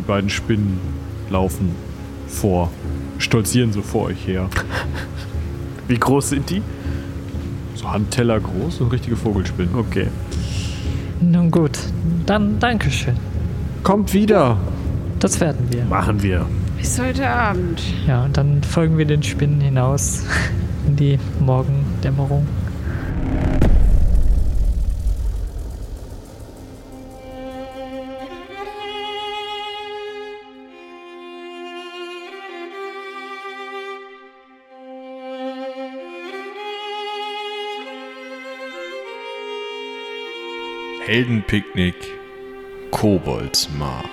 die beiden Spinnen laufen vor, stolzieren so vor euch her. Wie groß sind die? So Handteller groß und richtige Vogelspinnen. Okay. Nun gut, dann Dankeschön. Kommt wieder! Das werden wir. Machen wir. Bis heute Abend. Ja, und dann folgen wir den Spinnen hinaus in die Morgendämmerung. Heldenpicknick Koboldsmar.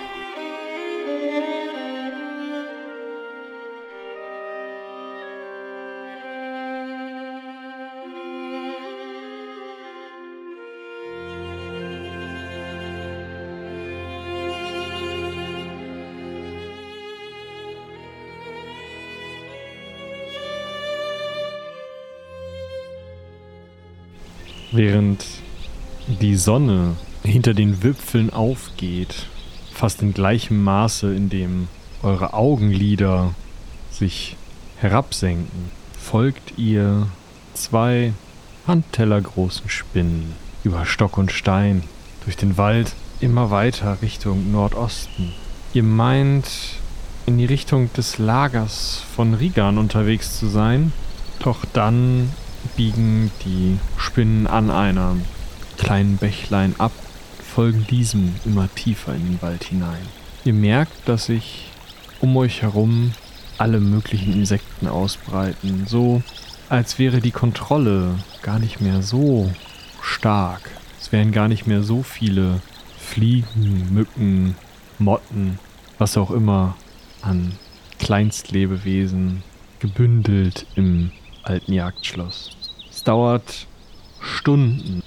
Während die Sonne hinter den Wipfeln aufgeht, fast in gleichem Maße, in dem eure Augenlider sich herabsenken, folgt ihr zwei handtellergroßen Spinnen über Stock und Stein durch den Wald immer weiter Richtung Nordosten. Ihr meint in die Richtung des Lagers von Rigan unterwegs zu sein, doch dann biegen die Spinnen an einer kleinen Bächlein ab, folgen diesem immer tiefer in den Wald hinein. Ihr merkt, dass sich um euch herum alle möglichen Insekten ausbreiten, so als wäre die Kontrolle gar nicht mehr so stark. Es wären gar nicht mehr so viele Fliegen, Mücken, Motten, was auch immer an Kleinstlebewesen gebündelt im alten Jagdschloss. Es dauert Stunden,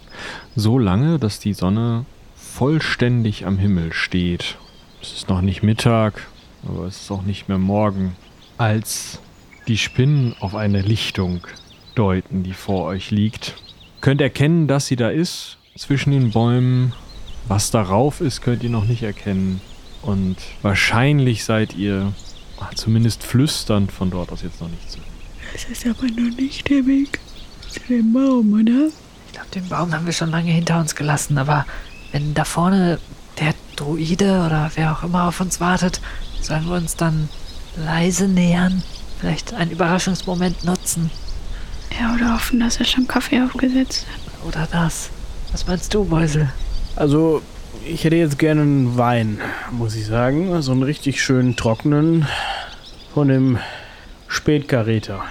so lange, dass die Sonne vollständig am Himmel steht. Es ist noch nicht Mittag, aber es ist auch nicht mehr Morgen, als die Spinnen auf eine Lichtung deuten, die vor euch liegt. Könnt erkennen, dass sie da ist, zwischen den Bäumen. Was darauf ist, könnt ihr noch nicht erkennen. Und wahrscheinlich seid ihr ah, zumindest flüsternd von dort aus jetzt noch nicht zu. Es ist aber noch nicht der Weg zu dem Baum, oder? Ich glaube, den Baum haben wir schon lange hinter uns gelassen, aber wenn da vorne der Druide oder wer auch immer auf uns wartet, sollen wir uns dann leise nähern, vielleicht einen Überraschungsmoment nutzen. Ja, oder hoffen, dass er schon Kaffee aufgesetzt hat. Oder das. Was meinst du, Beusel? Also, ich hätte jetzt gerne einen Wein, muss ich sagen. So einen richtig schönen trockenen von dem Spätkaräter.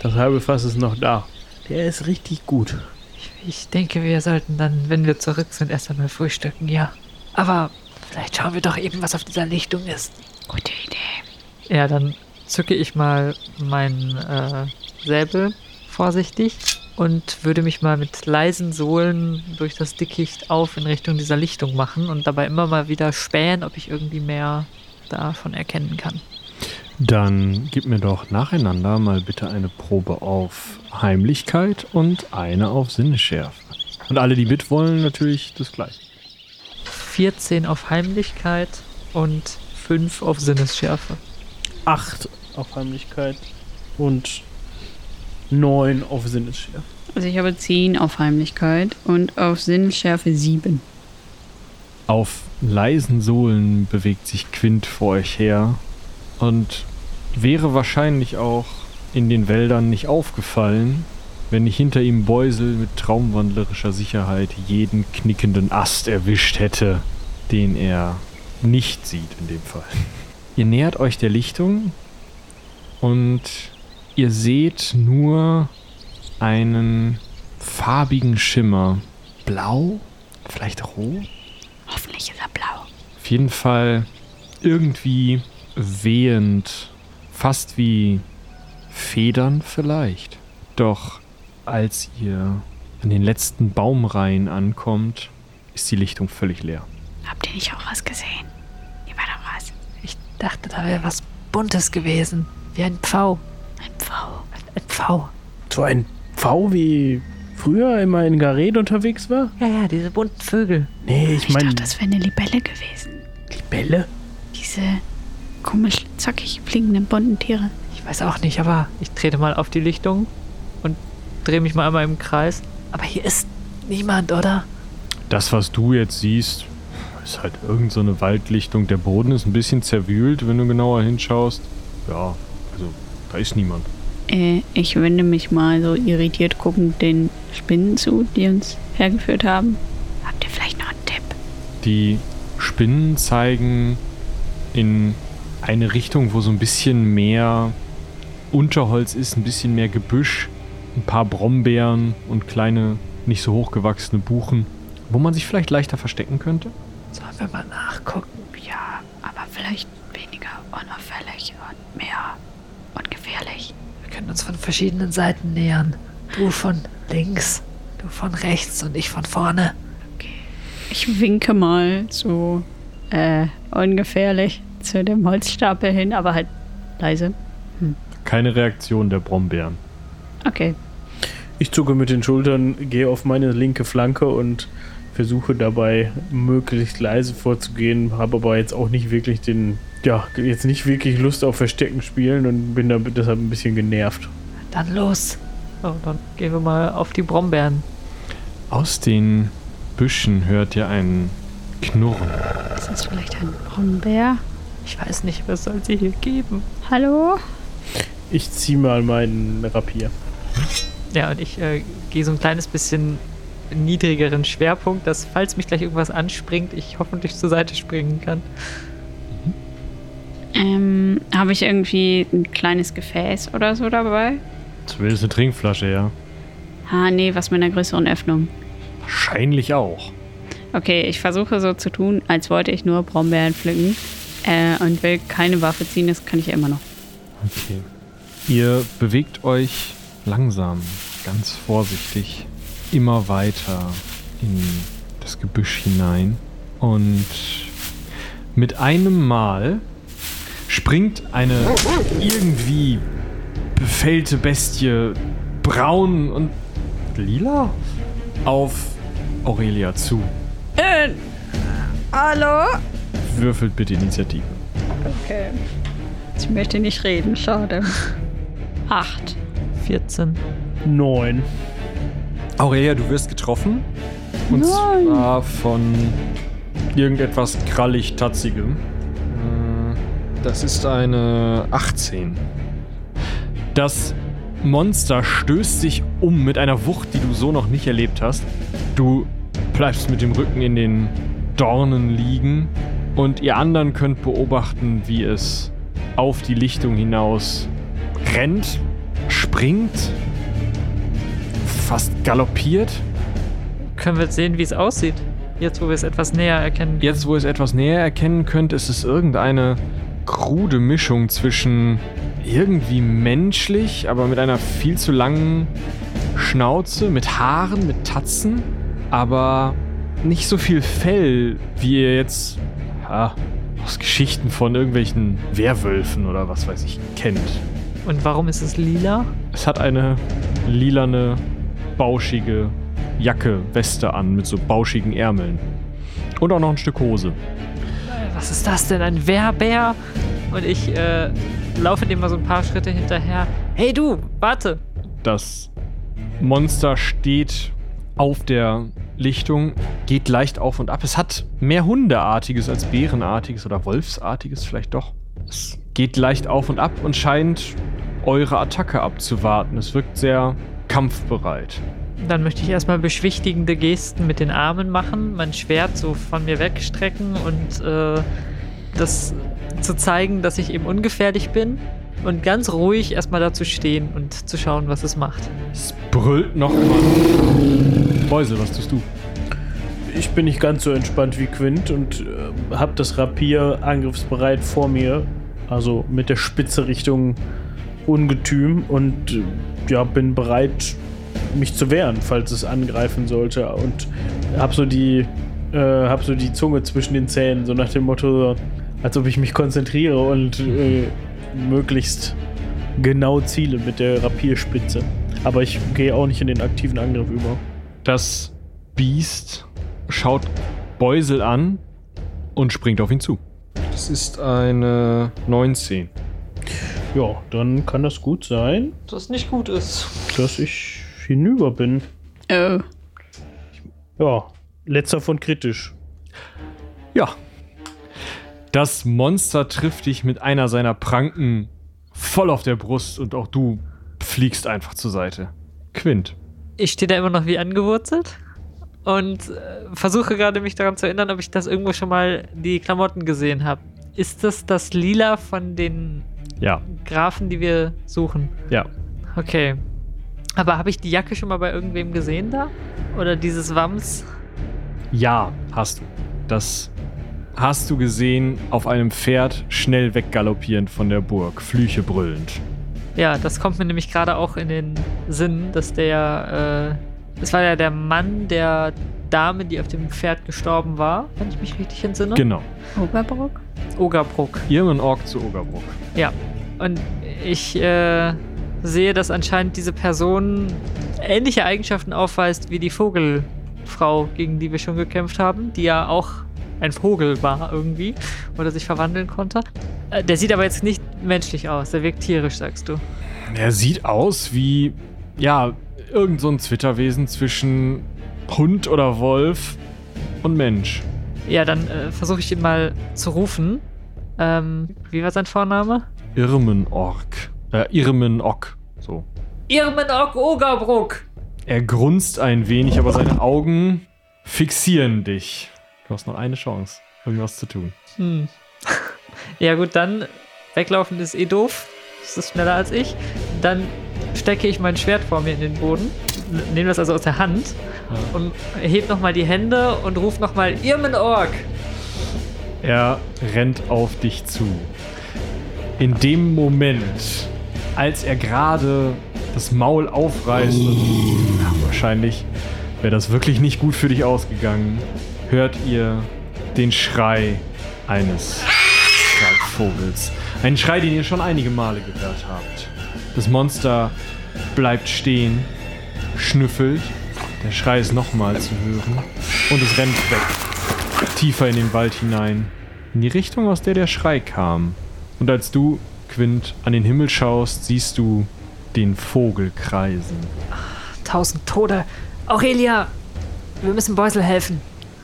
Das halbe Fass ist noch da. Der ist richtig gut. Ich, ich denke, wir sollten dann, wenn wir zurück sind, erst einmal frühstücken, ja. Aber vielleicht schauen wir doch eben, was auf dieser Lichtung ist. Gute Idee. Ja, dann zücke ich mal meinen äh, Säbel vorsichtig und würde mich mal mit leisen Sohlen durch das Dickicht auf in Richtung dieser Lichtung machen und dabei immer mal wieder spähen, ob ich irgendwie mehr davon erkennen kann. Dann gib mir doch nacheinander mal bitte eine Probe auf Heimlichkeit und eine auf Sinnesschärfe. Und alle, die mitwollen, natürlich das gleiche. 14 auf Heimlichkeit und 5 auf Sinnesschärfe. Acht auf Heimlichkeit und neun auf Sinnesschärfe. Also ich habe 10 auf Heimlichkeit und auf Sinnschärfe 7. Auf leisen Sohlen bewegt sich Quint vor euch her und wäre wahrscheinlich auch in den Wäldern nicht aufgefallen, wenn nicht hinter ihm Beusel mit traumwandlerischer Sicherheit jeden knickenden Ast erwischt hätte, den er nicht sieht in dem Fall. Ihr nähert euch der Lichtung und ihr seht nur einen farbigen Schimmer. Blau? Vielleicht rot? Hoffentlich ist er blau. Auf jeden Fall irgendwie wehend, fast wie Federn vielleicht. Doch als ihr an den letzten Baumreihen ankommt, ist die Lichtung völlig leer. Habt ihr nicht auch was gesehen? Hier war doch was. Ich dachte, da wäre was Buntes gewesen. Wie ein Pfau. Ein Pfau. Ein Pfau. So ein Pfau wie früher immer in Gareth unterwegs war? Ja, ja, diese bunten Vögel. Nee, ich Ich meine dachte, das wäre eine Libelle gewesen. Libelle. Die diese komisch zackig fliegenden bunten Tiere? Ich weiß auch nicht, aber ich trete mal auf die Lichtung und drehe mich mal einmal im Kreis. Aber hier ist niemand, oder? Das, was du jetzt siehst, ist halt irgend so eine Waldlichtung. Der Boden ist ein bisschen zerwühlt, wenn du genauer hinschaust. Ja, also da ist niemand. Äh, ich wende mich mal so irritiert guckend den Spinnen zu, die uns hergeführt haben. Habt ihr vielleicht noch einen Tipp? Die Spinnen zeigen in eine Richtung, wo so ein bisschen mehr Unterholz ist, ein bisschen mehr Gebüsch, ein paar Brombeeren und kleine, nicht so hochgewachsene Buchen, wo man sich vielleicht leichter verstecken könnte. Sollen wir mal nachgucken? Ja, aber vielleicht weniger unauffällig und mehr ungefährlich. Wir können uns von verschiedenen Seiten nähern. Du von links, du von rechts und ich von vorne. Ich winke mal so äh, ungefährlich zu dem Holzstapel hin, aber halt leise. Keine Reaktion der Brombeeren. Okay. Ich zucke mit den Schultern, gehe auf meine linke Flanke und versuche dabei möglichst leise vorzugehen, habe aber jetzt auch nicht wirklich den, ja, jetzt nicht wirklich Lust auf Verstecken spielen und bin da deshalb ein bisschen genervt. Dann los. So, dann gehen wir mal auf die Brombeeren. Aus den Büschen hört ihr ein Knurren. Ist das vielleicht ein Braunbär? Ich weiß nicht, was soll sie hier geben? Hallo? Ich ziehe mal meinen Rapier. Ja, und ich äh, gehe so ein kleines bisschen niedrigeren Schwerpunkt, dass falls mich gleich irgendwas anspringt, ich hoffentlich zur Seite springen kann. Ähm, habe ich irgendwie ein kleines Gefäß oder so dabei? Zumindest eine Trinkflasche, ja. Ah, nee, was mit einer größeren Öffnung. Wahrscheinlich auch. Okay, ich versuche so zu tun, als wollte ich nur Brombeeren pflücken äh, und will keine Waffe ziehen, das kann ich ja immer noch. Okay. Ihr bewegt euch langsam, ganz vorsichtig, immer weiter in das Gebüsch hinein. Und mit einem Mal springt eine irgendwie befällte Bestie, braun und lila, auf Aurelia zu. Äh, hallo? Würfelt bitte Initiative. Okay. Ich möchte nicht reden, schade. Acht. 14. Neun. Aurelia, du wirst getroffen. Und Nein. zwar von irgendetwas krallig-tatzigem. Äh, Das ist eine 18. Das Monster stößt sich um mit einer Wucht, die du so noch nicht erlebt hast. Du bleibst mit dem Rücken in den Dornen liegen und ihr anderen könnt beobachten, wie es auf die Lichtung hinaus rennt, springt, fast galoppiert. Können wir jetzt sehen, wie es aussieht? Jetzt, wo wir es etwas näher erkennen. Jetzt, wo ihr es etwas näher erkennen könnt, ist es irgendeine krude Mischung zwischen irgendwie menschlich, aber mit einer viel zu langen Schnauze, mit Haaren, mit Tatzen, aber nicht so viel Fell, wie ihr jetzt ja, aus Geschichten von irgendwelchen Werwölfen oder was weiß ich kennt. Und warum ist es lila? Es hat eine lilane, bauschige Jacke, Weste an mit so bauschigen Ärmeln. Und auch noch ein Stück Hose. Was ist das denn? Ein Wehrbär? Und ich äh, laufe dem mal so ein paar Schritte hinterher. Hey du, warte! Das Monster steht auf der Lichtung, geht leicht auf und ab. Es hat mehr Hundeartiges als Bärenartiges oder Wolfsartiges vielleicht doch. Es geht leicht auf und ab und scheint eure Attacke abzuwarten. Es wirkt sehr kampfbereit. Dann möchte ich erstmal beschwichtigende Gesten mit den Armen machen, mein Schwert so von mir wegstrecken und äh, das zu zeigen, dass ich eben ungefährlich bin. Und ganz ruhig erstmal dazu stehen und zu schauen, was es macht. Es brüllt nochmal. Beusel, was tust du? Ich bin nicht ganz so entspannt wie Quint und äh, habe das Rapier angriffsbereit vor mir, also mit der Spitze Richtung Ungetüm und äh, ja, bin bereit, mich zu wehren, falls es angreifen sollte und hab so die äh, hab so die Zunge zwischen den Zähnen, so nach dem Motto, als ob ich mich konzentriere und äh, möglichst genau ziele mit der Rapierspitze. Aber ich gehe auch nicht in den aktiven Angriff über. Das Biest schaut Beusel an und springt auf ihn zu. Das ist eine 19. Ja, dann kann das gut sein, Das nicht gut ist. dass ich hinüber bin. Oh. Ja, letzter von kritisch. Ja. Das Monster trifft dich mit einer seiner Pranken voll auf der Brust und auch du fliegst einfach zur Seite. Quint. Ich stehe da immer noch wie angewurzelt und äh, versuche gerade mich daran zu erinnern, ob ich das irgendwo schon mal die Klamotten gesehen habe. Ist das das Lila von den Ja, Grafen, die wir suchen? ja. Okay. Aber habe ich die Jacke schon mal bei irgendwem gesehen da? Oder dieses Wams? Ja, hast du. Das hast du gesehen auf einem Pferd schnell weggaloppierend von der Burg, Flüche brüllend. Ja, das kommt mir nämlich gerade auch in den Sinn, dass der, äh, das war ja der Mann der Dame, die auf dem Pferd gestorben war, wenn ich mich richtig entsinne. Genau. Oberbrock? Ogerbruck. Irmen Ork zu Ogerbruck. Ja. Und ich äh, sehe, dass anscheinend diese Person ähnliche Eigenschaften aufweist wie die Vogelfrau, gegen die wir schon gekämpft haben, die ja auch ein Vogel war irgendwie oder sich verwandeln konnte. Äh, der sieht aber jetzt nicht menschlich aus, der wirkt tierisch, sagst du. Er sieht aus wie, ja, irgend so ein Zwitterwesen zwischen Hund oder Wolf und Mensch. Ja, dann äh, versuche ich ihn mal zu rufen. Ähm, wie war sein Vorname? Irmenork. Äh, Irmenok. So. Irmenok Ogerbruck. Er grunzt ein wenig, aber seine Augen fixieren dich. Du hast noch eine Chance, irgendwas zu tun. Hm. ja gut, dann weglaufen ist eh doof. Das ist schneller als ich. Dann stecke ich mein Schwert vor mir in den Boden, nehme das also aus der Hand und heb nochmal die Hände und ruf nochmal Irmenorg. Er rennt auf dich zu. In dem Moment, als er gerade das Maul aufreißt, und ja, wahrscheinlich wäre das wirklich nicht gut für dich ausgegangen, hört ihr den Schrei eines Greifvogels. Einen Schrei, den ihr schon einige Male gehört habt. Das Monster bleibt stehen, schnüffelt, der Schrei ist nochmal zu hören und es rennt weg, tiefer in den Wald hinein, in die Richtung, aus der der Schrei kam. Und als du, Quint, an den Himmel schaust, siehst du den Vogel kreisen. Tausend Tode. Aurelia, wir müssen Beusel helfen.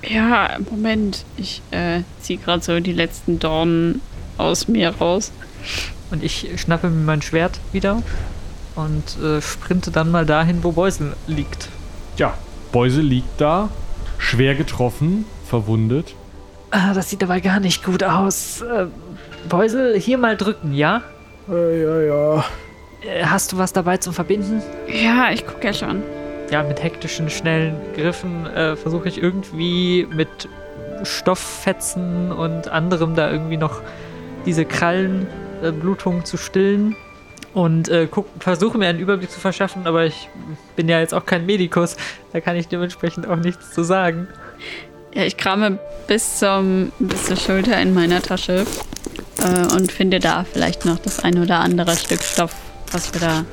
Ja, Moment. Ich äh, ziehe gerade so die letzten Dornen aus mir raus. Und ich schnappe mir mein Schwert wieder und äh, sprinte dann mal dahin, wo Beusel liegt. Ja, Beuse liegt da, schwer getroffen, verwundet. Ah, das sieht aber gar nicht gut aus. Äh, Beusel, hier mal drücken, ja? Äh, ja, ja. Äh, hast du was dabei zum Verbinden? Ja, ich gucke ja schon. Ja, mit hektischen, schnellen Griffen äh, versuche ich irgendwie mit Stofffetzen und anderem da irgendwie noch diese Krallenblutung zu stillen. Und äh, guck, versuche mir einen Überblick zu verschaffen, aber ich bin ja jetzt auch kein Medikus. Da kann ich dementsprechend auch nichts zu sagen. Ja, ich krame bis, zum, bis zur Schulter in meiner Tasche äh, und finde da vielleicht noch das ein oder andere Stück Stoff, was wir da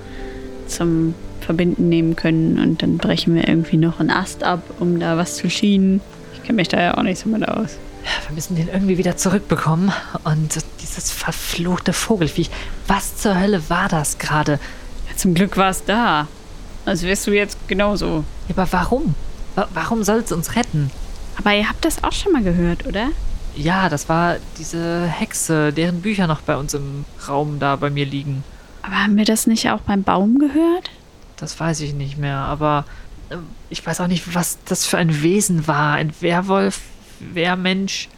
zum Verbinden nehmen können. Und dann brechen wir irgendwie noch einen Ast ab, um da was zu schienen. Ich kenne mich da ja auch nicht so mit aus. Wir müssen den irgendwie wieder zurückbekommen. Und dieses verfluchte Vogelfiech. Was zur Hölle war das gerade? Ja, zum Glück war es da. Also wirst du jetzt genauso. Ja, aber warum? Wa warum soll es uns retten? Aber ihr habt das auch schon mal gehört, oder? Ja, das war diese Hexe, deren Bücher noch bei uns im Raum da bei mir liegen. Aber haben wir das nicht auch beim Baum gehört? Das weiß ich nicht mehr, aber äh, ich weiß auch nicht, was das für ein Wesen war. Ein Werwolf, Wehrmensch.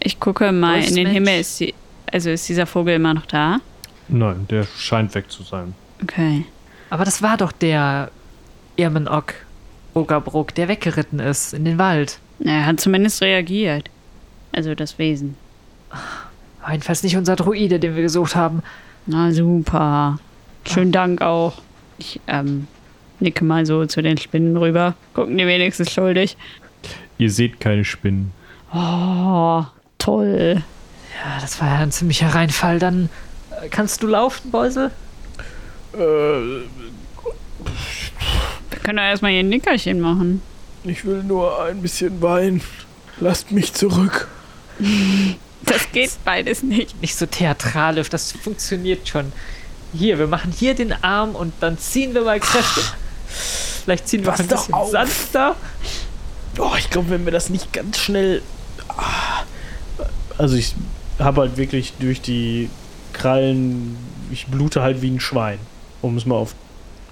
Ich gucke mal in den Wolfsmensch. Himmel. Ist die, also ist dieser Vogel immer noch da? Nein, der scheint weg zu sein. Okay. Aber das war doch der Irmenok Ogerbruck, der weggeritten ist in den Wald. Er hat zumindest reagiert. Also das Wesen. War Jedenfalls nicht unser Druide, den wir gesucht haben. Na super. Schönen Dank auch. Ich ähm, nicke mal so zu den Spinnen rüber. Gucken die wenigstens schuldig. Ihr seht keine Spinnen. Oh, toll. Ja, das war ja ein ziemlicher Reinfall. Dann äh, kannst du laufen, Beusel? Äh, Wir können doch erstmal hier ein Nickerchen machen. ich will nur ein bisschen Wein. Lasst mich zurück. Das geht beides nicht. Nicht so theatralisch, das funktioniert schon. Hier, wir machen hier den Arm und dann ziehen wir mal kräftig. Vielleicht ziehen wir Pass ein bisschen auf. sanfter. Oh, ich glaube, wenn wir das nicht ganz schnell. Ah. Also ich habe halt wirklich durch die Krallen. Ich blute halt wie ein Schwein, um es mal auf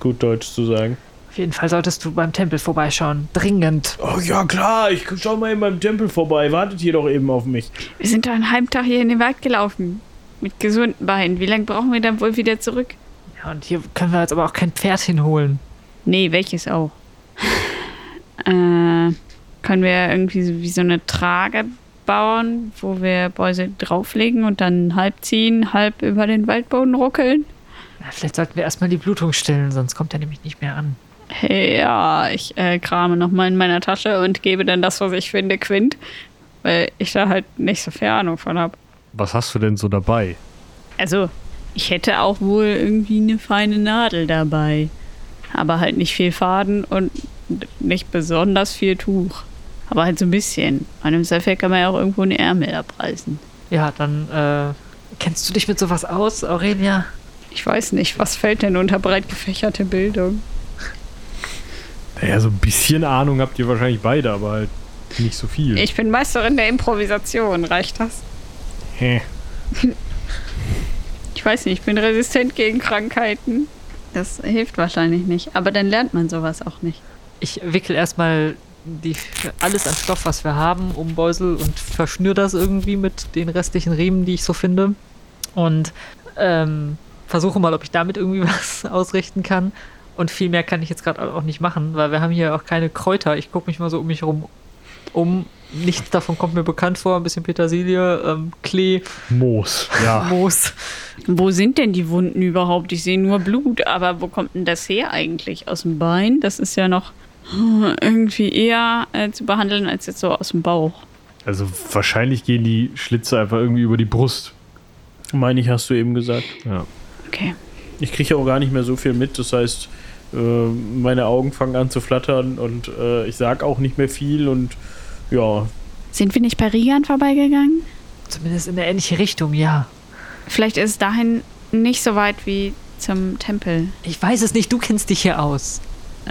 gut Deutsch zu sagen. Auf jeden Fall solltest du beim Tempel vorbeischauen. Dringend. Oh ja, klar, ich schau mal in meinem Tempel vorbei. Wartet hier doch eben auf mich. Wir sind doch einen halben Tag hier in den Wald gelaufen. Mit gesunden Beinen. Wie lange brauchen wir dann wohl wieder zurück? Ja, und hier können wir jetzt aber auch kein Pferd hinholen. Nee, welches auch? Äh, können wir irgendwie so, wie so eine Trage bauen, wo wir Bäuse drauflegen und dann halb ziehen, halb über den Waldboden ruckeln? Na, vielleicht sollten wir erstmal die Blutung stillen, sonst kommt er nämlich nicht mehr an. Hey, ja, ich äh, krame nochmal in meiner Tasche und gebe dann das, was ich finde, Quint. Weil ich da halt nicht so viel Ahnung von habe. Was hast du denn so dabei? Also, ich hätte auch wohl irgendwie eine feine Nadel dabei. Aber halt nicht viel Faden und nicht besonders viel Tuch. Aber halt so ein bisschen. Bei einem Seifel kann man ja auch irgendwo eine Ärmel abreißen. Ja, dann, äh, kennst du dich mit sowas aus, Aurelia? Ich weiß nicht, was fällt denn unter breit gefächerte Bildung? Naja, so ein bisschen Ahnung habt ihr wahrscheinlich beide, aber halt nicht so viel. Ich bin Meisterin der Improvisation, reicht das? Hä. Ich weiß nicht, ich bin resistent gegen Krankheiten. Das hilft wahrscheinlich nicht. Aber dann lernt man sowas auch nicht. Ich wickel erstmal die, alles an Stoff, was wir haben, um Beusel und verschnür das irgendwie mit den restlichen Riemen, die ich so finde. Und ähm, versuche mal, ob ich damit irgendwie was ausrichten kann. Und viel mehr kann ich jetzt gerade auch nicht machen, weil wir haben hier auch keine Kräuter. Ich gucke mich mal so um mich herum um. Nichts davon kommt mir bekannt vor. Ein bisschen Petersilie, ähm, Klee, Moos. Ja. Moos. Wo sind denn die Wunden überhaupt? Ich sehe nur Blut, aber wo kommt denn das her eigentlich? Aus dem Bein? Das ist ja noch irgendwie eher äh, zu behandeln als jetzt so aus dem Bauch. Also wahrscheinlich gehen die Schlitze einfach irgendwie über die Brust. Meine ich, hast du eben gesagt. Ja. Okay. Ich kriege auch gar nicht mehr so viel mit. Das heißt, äh, meine Augen fangen an zu flattern und äh, ich sag auch nicht mehr viel und ja, Sind wir nicht bei Rigan vorbeigegangen? Zumindest in eine ähnliche Richtung, ja. Vielleicht ist es dahin nicht so weit wie zum Tempel. Ich weiß es nicht, du kennst dich hier aus.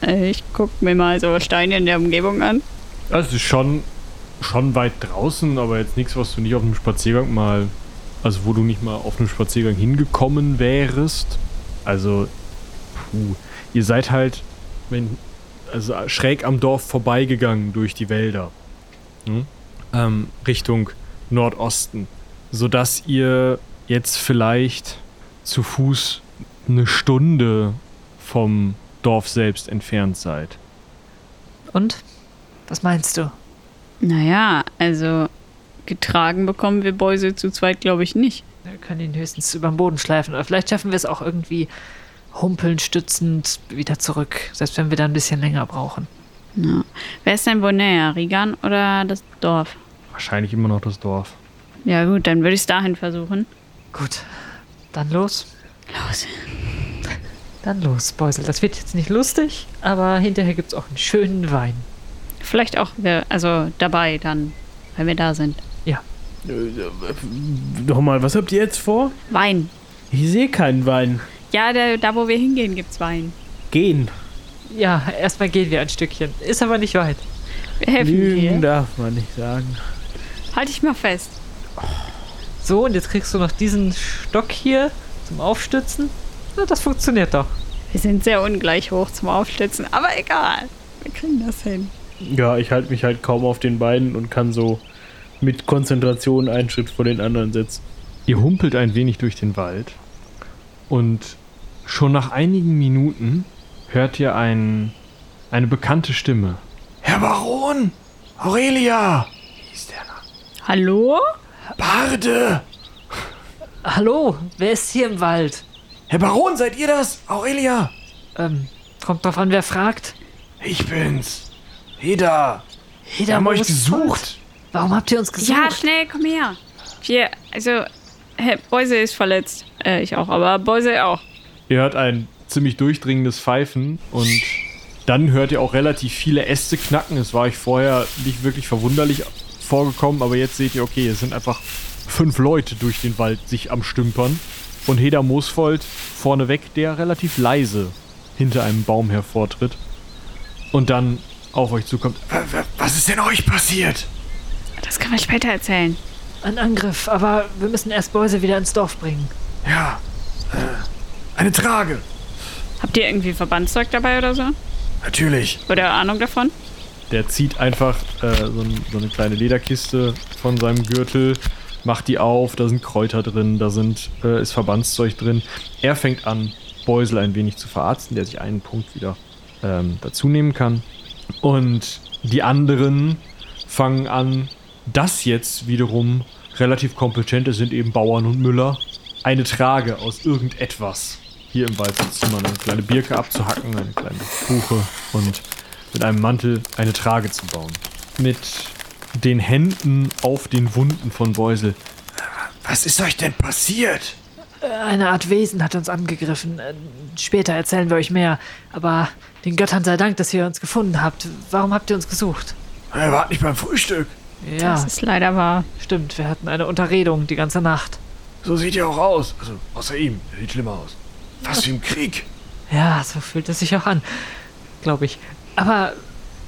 Äh, Ich guck mir mal so Steine in der Umgebung an. Also es ist schon, schon weit draußen, aber jetzt nichts, was du nicht auf einem Spaziergang mal, also wo du nicht mal auf einem Spaziergang hingekommen wärst. Also, puh, ihr seid halt, wenn, also schräg am Dorf vorbeigegangen durch die Wälder. Hm? Ähm, Richtung Nordosten. Sodass ihr jetzt vielleicht zu Fuß eine Stunde vom Dorf selbst entfernt seid. Und? Was meinst du? Naja, also getragen bekommen wir Beuse zu zweit, glaube ich, nicht. Wir können ihn höchstens über den Boden schleifen. Oder vielleicht schaffen wir es auch irgendwie humpeln, stützend wieder zurück. Selbst wenn wir da ein bisschen länger brauchen. Ja. Wer ist denn wohl näher, Rigan oder das Dorf? Wahrscheinlich immer noch das Dorf. Ja gut, dann würde ich es dahin versuchen. Gut. Dann los. Los. Dann los, Beusel. Das wird jetzt nicht lustig, aber hinterher gibt es auch einen schönen Wein. Vielleicht auch wir, also dabei dann, wenn wir da sind. äh, nochmal, was habt ihr jetzt vor? Wein. Ich sehe keinen Wein. Ja, da, da wo wir hingehen, gibt's Wein. Gehen. Ja, erstmal gehen wir ein Stückchen. Ist aber nicht weit. Wir helfen Lügen dir. darf man nicht sagen. Halt dich mal fest. So, und jetzt kriegst du noch diesen Stock hier zum Aufstützen. Na, das funktioniert doch. Wir sind sehr ungleich hoch zum Aufstützen, aber egal. Wir kriegen das hin. Ja, ich halte mich halt kaum auf den Beinen und kann so mit Konzentration einen Schritt vor den anderen setzen. Ihr humpelt ein wenig durch den Wald und schon nach einigen Minuten hört ihr ein, eine bekannte Stimme. Herr Baron! Aurelia! hieß der nach. Hallo? Barde! Hallo, wer ist hier im Wald? Herr Baron, seid ihr das? Aurelia! Ähm, kommt drauf an, wer fragt. Ich bin's. Heda! Wir haben euch gesucht! Warum habt ihr uns gesucht? Ja, schnell, komm her. Wir, also, Herr Beuse ist verletzt. Äh, ich auch, aber Beuse auch. Ihr hört ein ziemlich durchdringendes Pfeifen und dann hört ihr auch relativ viele Äste knacken. Es war euch vorher nicht wirklich verwunderlich vorgekommen, aber jetzt seht ihr, okay, es sind einfach fünf Leute durch den Wald sich am Stümpern und Heda Moosfold vorneweg, der relativ leise hinter einem Baum hervortritt und dann auf euch zukommt. Was ist denn euch passiert? Das können wir später erzählen. Ein Angriff, aber wir müssen erst Beuse wieder ins Dorf bringen. Ja, äh, eine Trage. Habt ihr irgendwie Verbandszeug dabei oder so? Natürlich. Oder Ahnung davon? Der zieht einfach äh, so, ein, so eine kleine Lederkiste von seinem Gürtel, macht die auf, da sind Kräuter drin, da sind, äh, ist Verbandszeug drin. Er fängt an, Beusel ein wenig zu verarzten, der sich einen Punkt wieder ähm, dazu nehmen kann. Und die anderen fangen an, das jetzt wiederum relativ kompetente sind eben Bauern und Müller, eine Trage aus irgendetwas hier im Wald zu zimmern, eine kleine Birke abzuhacken, eine kleine Buche und mit einem Mantel eine Trage zu bauen. Mit den Händen auf den Wunden von Beusel. Was ist euch denn passiert? Eine Art Wesen hat uns angegriffen. Äh, Später erzählen wir euch mehr. Aber den Göttern sei Dank, dass ihr uns gefunden habt. Warum habt ihr uns gesucht? Er war nicht beim Frühstück. Ja, Das ist leider wahr. stimmt. Wir hatten eine Unterredung die ganze Nacht. So sieht er auch aus. Also, außer ihm. Er sieht schlimmer aus. Fast wie im Krieg. Ja, so fühlt es sich auch an. Glaube ich. Aber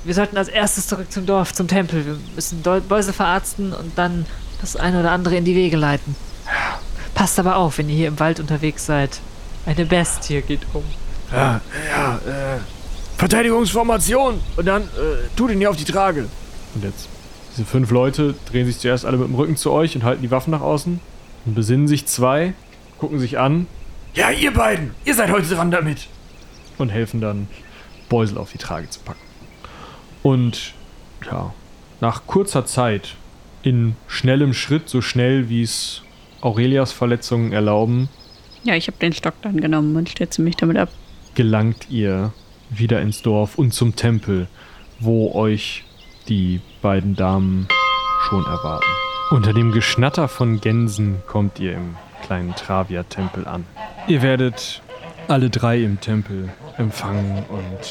wir sollten als erstes zurück zum Dorf, zum Tempel. Wir müssen Beuse verarzten und dann das eine oder andere in die Wege leiten. Passt aber auf, wenn ihr hier im Wald unterwegs seid. Eine Bestie geht um. Ja, ja, äh. Verteidigungsformation. Und dann, äh, tut ihn hier auf die Trage. Und jetzt, diese fünf Leute drehen sich zuerst alle mit dem Rücken zu euch und halten die Waffen nach außen. Und besinnen sich zwei, gucken sich an Ja, ihr beiden. Ihr seid heute dran damit. und helfen dann, Beusel auf die Trage zu packen. Und ja, nach kurzer Zeit, in schnellem Schritt, so schnell wie es Aurelias Verletzungen erlauben, Ja, ich habe den Stock dann genommen und stütze mich damit ab. gelangt ihr wieder ins Dorf und zum Tempel, wo euch die beiden Damen schon erwarten. Unter dem Geschnatter von Gänsen kommt ihr im kleinen Travia-Tempel an. Ihr werdet alle drei im Tempel empfangen und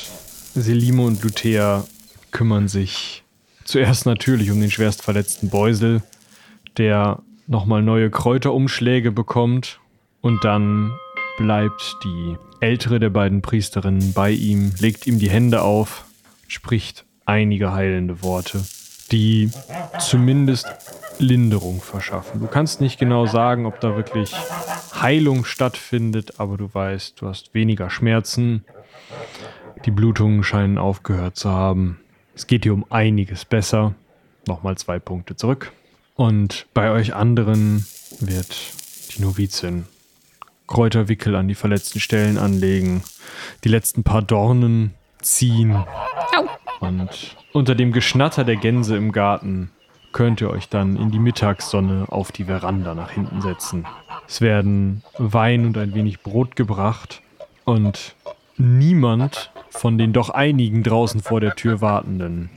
Selime und Luthea kümmern sich zuerst natürlich um den schwerst verletzten Beusel, der nochmal neue Kräuterumschläge bekommt und dann bleibt die ältere der beiden Priesterinnen bei ihm, legt ihm die Hände auf, spricht einige heilende Worte, die zumindest Linderung verschaffen. Du kannst nicht genau sagen, ob da wirklich Heilung stattfindet, aber du weißt, du hast weniger Schmerzen. Die Blutungen scheinen aufgehört zu haben. Es geht dir um einiges besser. Nochmal zwei Punkte zurück. Und bei euch anderen wird die Novizin Kräuterwickel an die verletzten Stellen anlegen, die letzten paar Dornen ziehen. Und unter dem Geschnatter der Gänse im Garten könnt ihr euch dann in die Mittagssonne auf die Veranda nach hinten setzen. Es werden Wein und ein wenig Brot gebracht und niemand von den doch einigen draußen vor der Tür wartenden,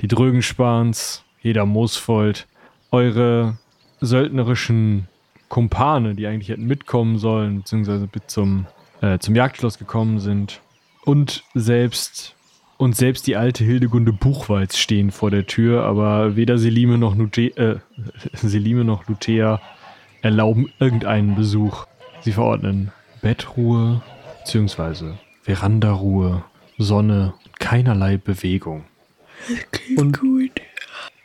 die Drögenspans, jeder Moosfold, eure söldnerischen Kumpane, die eigentlich hätten mitkommen sollen, beziehungsweise bis zum, äh, zum Jagdschloss gekommen sind. Und selbst, und selbst die alte Hildegunde Buchweiz stehen vor der Tür, aber weder Selime noch, Lute, äh, Selime noch Luthea erlauben irgendeinen Besuch. Sie verordnen Bettruhe, beziehungsweise Verandaruhe, Sonne, keinerlei Bewegung. Und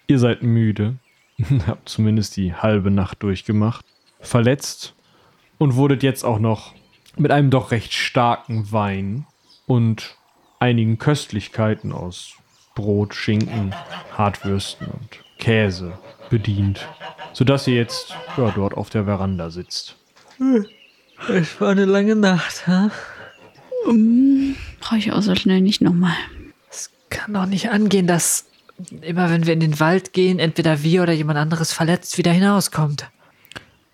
ihr seid müde, habt zumindest die halbe Nacht durchgemacht, verletzt. Und wurdet jetzt auch noch mit einem doch recht starken Wein und einigen Köstlichkeiten aus Brot, Schinken, Hartwürsten und Käse bedient, sodass ihr jetzt ja, dort auf der Veranda sitzt. Es war eine lange Nacht, ha? Brauche ich auch so schnell nicht nochmal. Es kann doch nicht angehen, dass immer wenn wir in den Wald gehen, entweder wir oder jemand anderes verletzt wieder hinauskommt.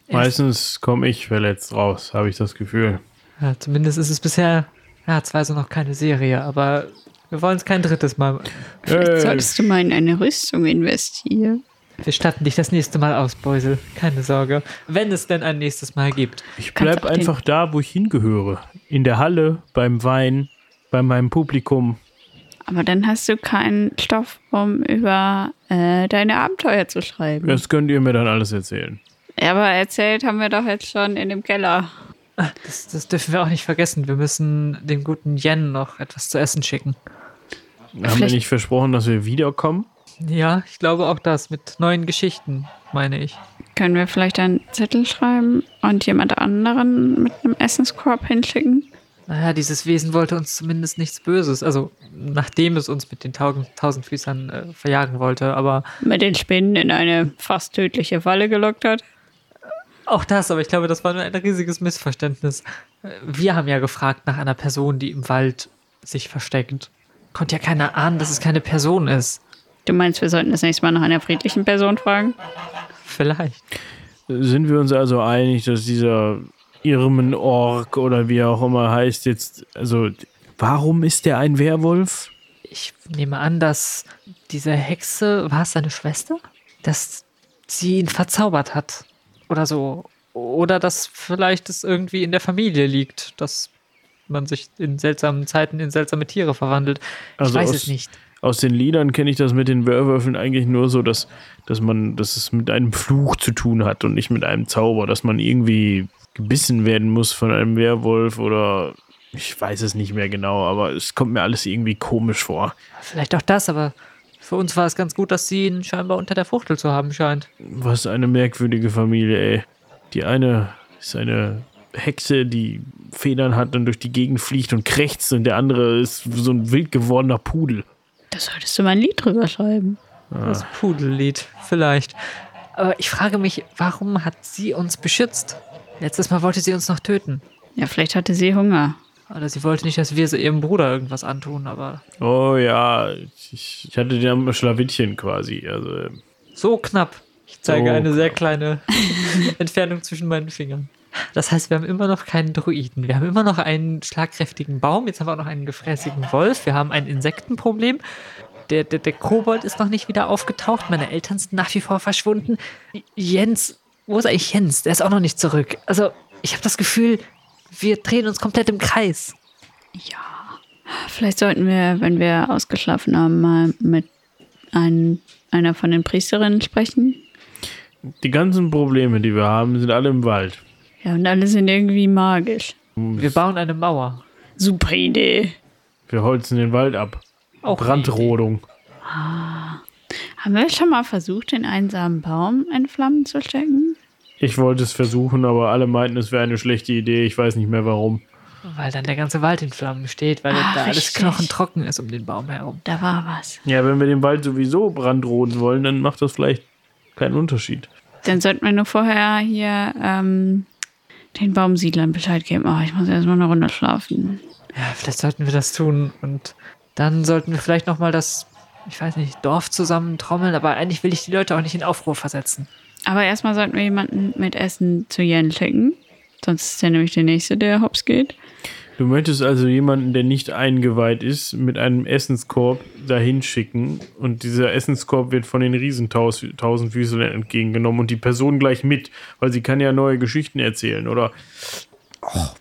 Meistens komme ich verletzt raus, habe ich das Gefühl. Ja, zumindest ist es bisher, ja, zwar so noch keine Serie, aber wir wollen es kein drittes Mal. Vielleicht Äh, solltest du mal in eine Rüstung investieren. Wir statten dich das nächste Mal aus, Beusel. Keine Sorge. Wenn es denn ein nächstes Mal gibt. Ich bleib einfach da, wo ich hingehöre. In der Halle, beim Wein, bei meinem Publikum. Aber dann hast du keinen Stoff, um über äh, deine Abenteuer zu schreiben. Das könnt ihr mir dann alles erzählen. Ja, aber erzählt haben wir doch jetzt schon in dem Keller. Das, das dürfen wir auch nicht vergessen. Wir müssen dem guten Yen noch etwas zu essen schicken. Haben wir Vielleicht- nicht versprochen, dass wir wiederkommen? Ja, ich glaube auch das mit neuen Geschichten, meine ich. Können wir vielleicht einen Zettel schreiben und jemand anderen mit einem Essenskorb hinschicken? Naja, dieses Wesen wollte uns zumindest nichts Böses. Also, nachdem es uns mit den Tausend, Tausendfüßern äh, verjagen wollte. Aber Mit den Spinnen in eine fast tödliche Falle gelockt hat? auch das, aber ich glaube, das war nur ein riesiges Missverständnis. Äh, Wir haben ja gefragt nach einer Person, die im Wald sich versteckt. Konnte ja keiner ahnen, dass es keine Person ist. Du meinst, wir sollten das nächste Mal nach einer friedlichen Person fragen? Vielleicht. Sind wir uns also einig, dass dieser Irmenorg oder wie er auch immer heißt jetzt, also warum ist der ein Werwolf? Ich nehme an, dass diese Hexe, war es seine Schwester? Dass sie ihn verzaubert hat. Oder so. Oder dass vielleicht es irgendwie in der Familie liegt, dass man sich in seltsamen Zeiten in seltsame Tiere verwandelt. Ich Also weiß aus- es nicht. Aus den Liedern kenne ich das mit den Werwölfen eigentlich nur so, dass, dass man, dass es mit einem Fluch zu tun hat und nicht mit einem Zauber, dass man irgendwie gebissen werden muss von einem Werwolf oder ich weiß es nicht mehr genau, aber es kommt mir alles irgendwie komisch vor. Vielleicht auch das, aber für uns war es ganz gut, dass sie ihn scheinbar unter der Fuchtel zu haben scheint. Was eine merkwürdige Familie, ey. Die eine ist eine Hexe, die Federn hat und durch die Gegend fliegt und krächzt und der andere ist so ein wild gewordener Pudel. Da solltest du mal ein Lied drüber schreiben. Das Pudellied, vielleicht. Aber ich frage mich, warum hat sie uns beschützt? Letztes Mal wollte sie uns noch töten. Ja, vielleicht hatte sie Hunger. Oder sie wollte nicht, dass wir so ihrem Bruder irgendwas antun, aber Oh ja, ich, ich hatte den am Schlawittchen quasi. Also, ähm, so knapp. Ich zeige So eine sehr kleine Entfernung zwischen meinen Fingern. Das heißt, wir haben immer noch keinen Druiden. Wir haben immer noch einen schlagkräftigen Baum. Jetzt haben wir auch noch einen gefräßigen Wolf. Wir haben ein Insektenproblem. Der, der, der Kobold ist noch nicht wieder aufgetaucht. Meine Eltern sind nach wie vor verschwunden. Jens, wo ist eigentlich Jens? Der ist auch noch nicht zurück. Also, ich habe das Gefühl, wir drehen uns komplett im Kreis. Vielleicht sollten wir, wenn wir ausgeschlafen haben, mal mit ein, einer von den Priesterinnen sprechen. die ganzen Probleme, die wir haben, sind alle im Wald. Ja, und alle sind irgendwie magisch. Wir bauen eine Mauer. Super Idee. Wir holzen den Wald ab. Auch Brandrodung. Haben wir schon mal versucht, den einsamen Baum in Flammen zu stecken? Ich wollte es versuchen, aber alle meinten, es wäre eine schlechte Idee. Ich weiß nicht mehr warum. Weil dann der ganze Wald in Flammen steht, weil Ah, da alles knochentrocken ist um den Baum herum. Da war was. Ja, wenn wir den Wald sowieso brandroden wollen, dann macht das vielleicht keinen Unterschied. Dann sollten wir nur vorher hier ähm, den Baumsiedlern Bescheid geben. Oh, ich muss erstmal eine Runde schlafen. Ja, vielleicht sollten wir das tun und dann sollten wir vielleicht noch mal das, ich weiß nicht, Dorf zusammen trommeln, aber eigentlich will ich die Leute auch nicht in Aufruhr versetzen. Aber erstmal sollten wir jemanden mit Essen zu Jen schicken. Sonst ist er nämlich der Nächste, der hops geht. Du möchtest also jemanden, der nicht eingeweiht ist, mit einem Essenskorb dahin schicken und dieser Essenskorb wird von den Riesentausendfüßlern entgegengenommen und die Person gleich mit, weil sie kann ja neue Geschichten erzählen, oder? ah,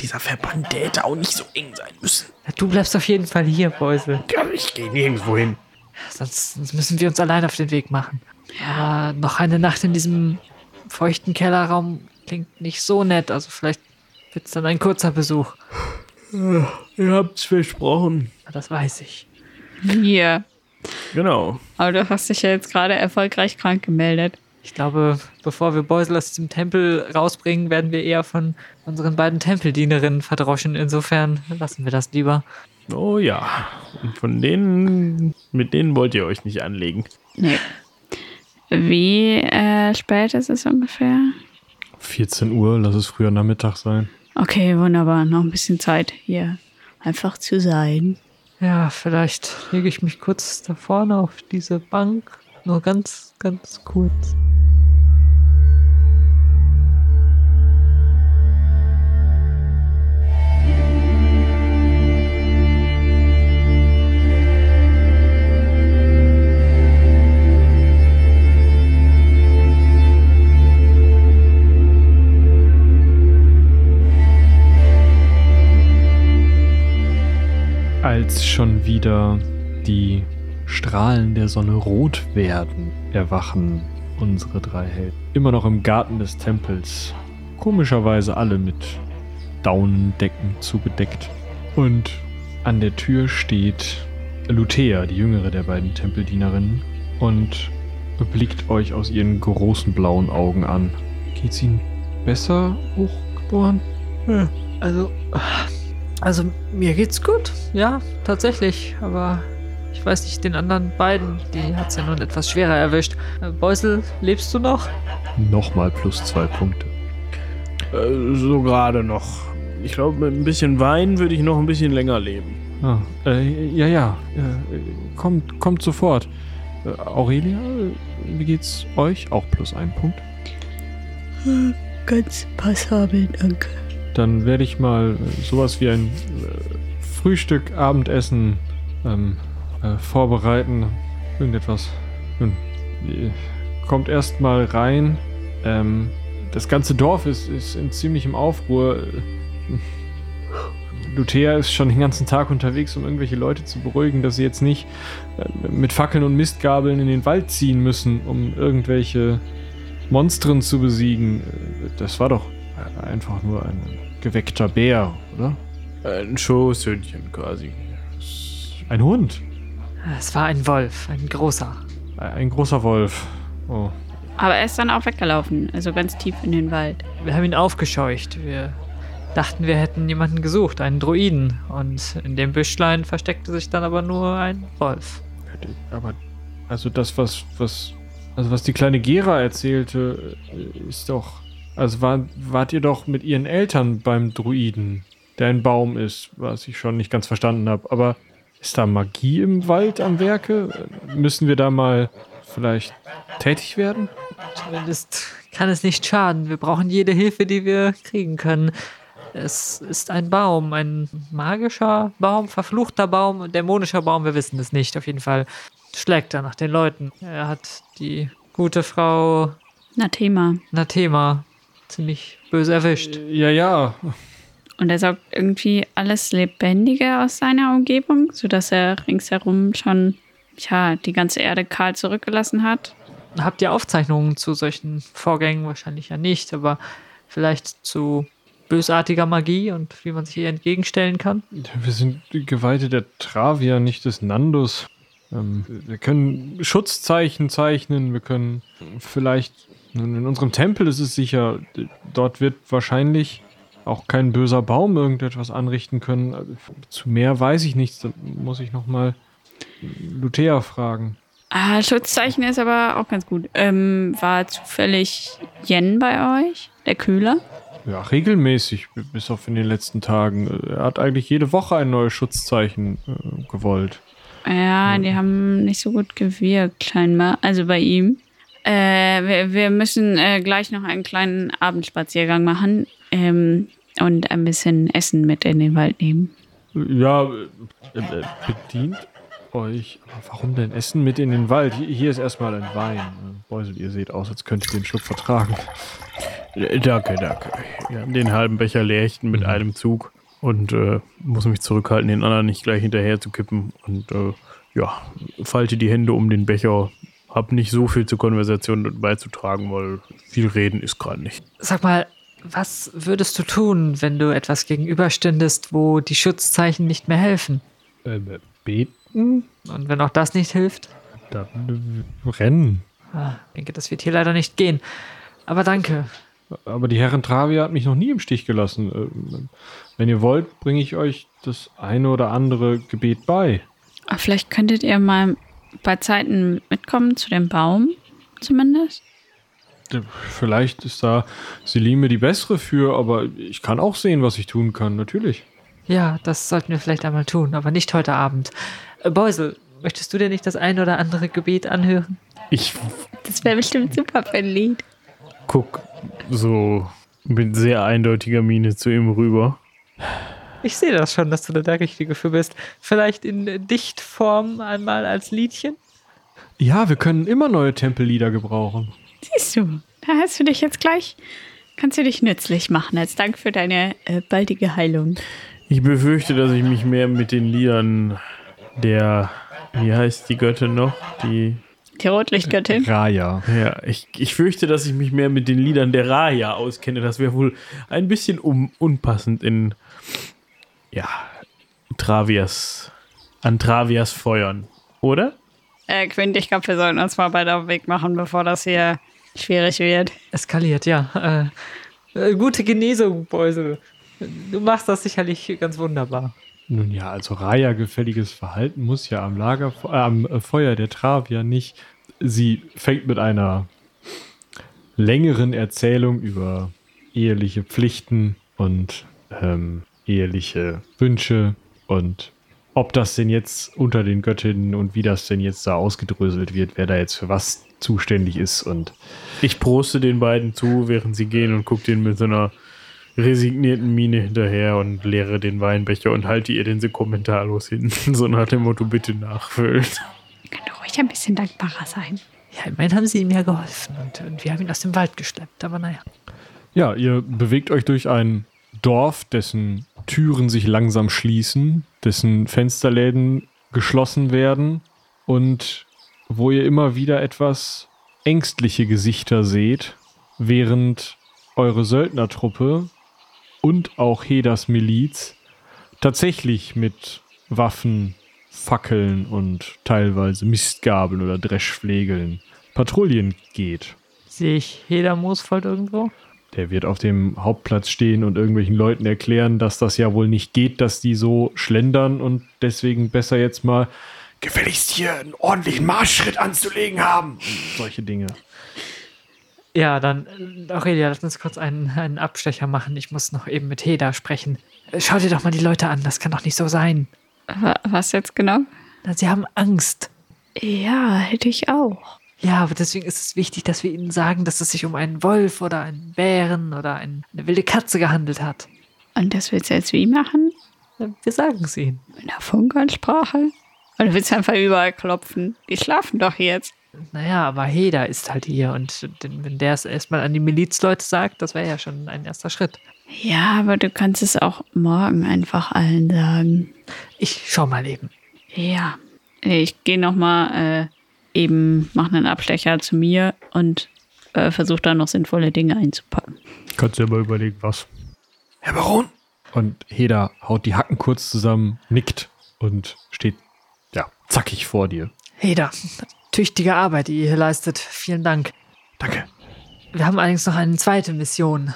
dieser Verband, der hätte auch nicht so eng sein müssen. Du bleibst auf jeden Fall hier, Beusel. Ja, ich gehe nirgendwo hin. Sonst, sonst müssen wir uns allein auf den Weg machen. Aber noch eine Nacht in diesem feuchten Kellerraum klingt nicht so nett. Also vielleicht wird es dann ein kurzer Besuch. Ihr habt's versprochen. Das weiß ich. Hier. Genau. Aber du hast dich ja jetzt gerade erfolgreich krank gemeldet. Ich glaube, bevor wir Beusel aus diesem Tempel rausbringen, werden wir eher von unseren beiden Tempeldienerinnen verdroschen. Insofern lassen wir das lieber. Oh ja. Und von denen, mit denen wollt ihr euch nicht anlegen. Nee. Wie äh, spät ist es ungefähr? 14 Uhr, lass es früher Nachmittag sein. Okay, wunderbar. Noch ein bisschen Zeit hier einfach zu sein. Ja, vielleicht lege ich mich kurz da vorne auf diese Bank. Nur ganz, ganz kurz. Als schon wieder die Strahlen der Sonne rot werden, erwachen unsere drei Helden. immer noch im Garten des Tempels. Komischerweise alle mit Daunendecken zugedeckt. Und an der Tür steht Luthea, die jüngere der beiden Tempeldienerinnen, und blickt euch aus ihren großen blauen Augen an. Geht's Ihnen besser, Hochgeboren? Hm, Also, also mir geht's gut, ja, tatsächlich. Aber ich weiß nicht, den anderen beiden, die hat's ja nun etwas schwerer erwischt. Äh, Beusel, lebst du noch? Nochmal plus zwei Punkte. Äh, so gerade noch. Ich glaube, mit ein bisschen Wein würde ich noch ein bisschen länger leben. Ah, äh, ja, ja. Äh, kommt, kommt sofort. Äh, Aurelia, äh, wie geht's euch? Auch plus ein Punkt. Ganz passabel, danke. Dann werde ich mal äh, sowas wie ein äh, Frühstück, Abendessen ähm, äh, vorbereiten. Irgendetwas. Nun, äh, kommt erst mal rein. Ähm, das ganze Dorf ist, ist in ziemlichem Aufruhr. Luthea ist schon den ganzen Tag unterwegs, um irgendwelche Leute zu beruhigen, dass sie jetzt nicht mit Fackeln und Mistgabeln in den Wald ziehen müssen, um irgendwelche Monstren zu besiegen. Das war doch einfach nur ein geweckter Bär, oder? Ein Schoßhündchen quasi. Ein Hund. Es war ein Wolf, ein großer. Ein großer Wolf. Oh. Aber er ist dann auch weggelaufen, also ganz tief in den Wald. Wir haben ihn aufgescheucht. Wir dachten, wir hätten jemanden gesucht, einen Druiden. Und in dem Büschlein versteckte sich dann aber nur ein Wolf. Aber also das, was, was, also was die kleine Gera erzählte, äh, ist doch. Also war, wart ihr doch mit ihren Eltern beim Druiden, der ein Baum ist, was ich schon nicht ganz verstanden habe. Aber ist da Magie im Wald am Werke? Müssen wir da mal vielleicht tätig werden? Zumindest kann es nicht schaden. Wir brauchen jede Hilfe, die wir kriegen können. Es ist ein Baum, ein magischer Baum, verfluchter Baum, dämonischer Baum, wir wissen es nicht. Auf jeden Fall schlägt er nach den Leuten. Er hat die gute Frau Na, Thema. Nathema ziemlich böse erwischt. Ja, ja. Und er saugt irgendwie alles Lebendige aus seiner Umgebung, sodass er ringsherum schon, ja, die ganze Erde kahl zurückgelassen hat. Habt ihr Aufzeichnungen zu solchen Vorgängen? Wahrscheinlich ja nicht, aber vielleicht zu bösartiger Magie und wie man sich ihr entgegenstellen kann? Wir sind die Geweihte der Travia, nicht des Nandus. Ähm, wir können Schutzzeichen zeichnen, wir können vielleicht, in unserem Tempel ist es sicher, dort wird wahrscheinlich auch kein böser Baum irgendetwas anrichten können. Zu mehr weiß ich nichts, da muss ich nochmal Luthea fragen. Ah, Schutzzeichen ist aber auch ganz gut. Ähm, war zufällig Yen bei euch? Der Kühler? Ja, regelmäßig, bis auf in den letzten Tagen. Er hat eigentlich jede Woche ein neues Schutzzeichen äh, gewollt. Ja, die haben nicht so gut gewirkt, scheinbar. Also bei ihm. Äh, wir, müssen äh, gleich noch einen kleinen Abendspaziergang machen ähm, und ein bisschen Essen mit in den Wald nehmen. Ja, äh, bedient euch. Warum denn Essen mit in den Wald? Hier, ist erstmal ein Wein. Beusel, ihr seht aus, als könnt ihr den Schluck vertragen. Danke, danke. Ja, den halben Becher leer ich mit einem Zug und äh, muss mich zurückhalten, den anderen nicht gleich hinterher zu kippen. Und äh, ja, falte die Hände um den Becher. Hab nicht so viel zur Konversation beizutragen, weil viel reden ist gerade nicht. Sag mal, was würdest du tun, wenn du etwas gegenüberstündest, wo die Schutzzeichen nicht mehr helfen? Äh, beten? Und wenn auch das nicht hilft? Dann äh, rennen. Ah, ich denke, das wird hier leider nicht gehen. Aber danke. Aber die Herren Travia hat mich noch nie im Stich gelassen. Ähm, Wenn ihr wollt, bringe ich euch das eine oder andere Gebet bei. Vielleicht könntet ihr mal bei Zeiten mitkommen zu dem Baum, zumindest. Vielleicht ist da Selime die bessere für, aber ich kann auch sehen, was ich tun kann, natürlich. Ja, das sollten wir vielleicht einmal tun, aber nicht heute Abend. Äh, Beusel, möchtest du dir nicht das ein oder andere Gebet anhören? Ich Das wäre bestimmt super für ein Lied. guck so mit sehr eindeutiger Miene zu ihm rüber. Ich sehe das schon, dass du da der Richtige für bist. Vielleicht in Dichtform einmal als Liedchen? Ja, wir können immer neue Tempellieder gebrauchen. Siehst du, da hast du dich jetzt gleich, kannst du dich nützlich machen als Dank für deine äh, baldige Heilung. Ich befürchte, dass ich mich mehr mit den Liedern der, wie heißt die Göttin noch? Die Die Rotlichtgöttin. Raya. Ja, ich, ich fürchte, dass ich mich mehr mit den Liedern der Raya auskenne. Das wäre wohl ein bisschen um, unpassend in, ja, Travias, an Travias Feuern, oder? Äh, Quint, ich glaube, wir sollten uns mal beide auf den Weg machen, bevor das hier schwierig wird. Eskaliert, ja. Äh, äh, gute Genesung, Beusel. Du machst das sicherlich ganz wunderbar. Nun ja, also Raya gefälliges Verhalten muss ja am Lager, äh, am äh, Feuer der Travia nicht. Sie fängt mit einer längeren Erzählung über eheliche Pflichten und ähm, eheliche Wünsche und ob das denn jetzt unter den Göttinnen und wie das denn jetzt da ausgedröselt wird, wer da jetzt für was zuständig ist und Ich proste den beiden zu, während sie gehen und gucke denen mit so einer resignierten Miene hinterher und leere den Weinbecher und halte ihr den kommentarlos hin. So nach dem Motto, bitte nachfüllen. Könnte ruhig ein bisschen dankbarer sein. Ja, immerhin haben sie ihm ja geholfen und, und wir haben ihn aus dem Wald geschleppt, aber naja. Ja, ihr bewegt euch durch ein Dorf, dessen Türen sich langsam schließen, dessen Fensterläden geschlossen werden und wo ihr immer wieder etwas ängstliche Gesichter seht, während eure Söldnertruppe und auch Hedas Miliz tatsächlich mit Waffen, Fackeln und teilweise Mistgabeln oder Dreschflegeln Patrouillen geht. Sehe ich Heder Moosfold irgendwo? Der wird auf dem Hauptplatz stehen und irgendwelchen Leuten erklären, dass das ja wohl nicht geht, dass die so schlendern und deswegen besser jetzt mal gefälligst hier einen ordentlichen Marschschritt anzulegen haben. Und solche Dinge. Ja, dann, Aurelia, lass uns kurz einen, einen Abstecher machen. Ich muss noch eben mit Heda sprechen. Schau dir doch mal die Leute an, das kann doch nicht so sein. Wa- Was jetzt genau? Na, Sie haben Angst. Ja, hätte ich auch. Ja, aber deswegen ist es wichtig, dass wir ihnen sagen, dass es sich um einen Wolf oder einen Bären oder ein, eine wilde Katze gehandelt hat. Und das willst du jetzt wie machen? Wir sagen es ihnen. In der Funkansprache? Oder willst du einfach überall klopfen? Die schlafen doch jetzt. Naja, aber Heda ist halt hier und wenn der es erstmal an die Milizleute sagt, das wäre ja schon ein erster Schritt. Ja, aber du kannst es auch morgen einfach allen sagen. Ich schau mal eben. Ja. Ich gehe nochmal äh, eben, mache einen Abstecher zu mir und äh, versuche da noch sinnvolle Dinge einzupacken. Kannst du ja mal überlegen, was. Herr Baron! Und Heda haut die Hacken kurz zusammen, nickt und steht, ja, zackig vor dir. Heda, tüchtige Arbeit, die ihr hier leistet. Vielen Dank. Danke. Wir haben allerdings noch eine zweite Mission.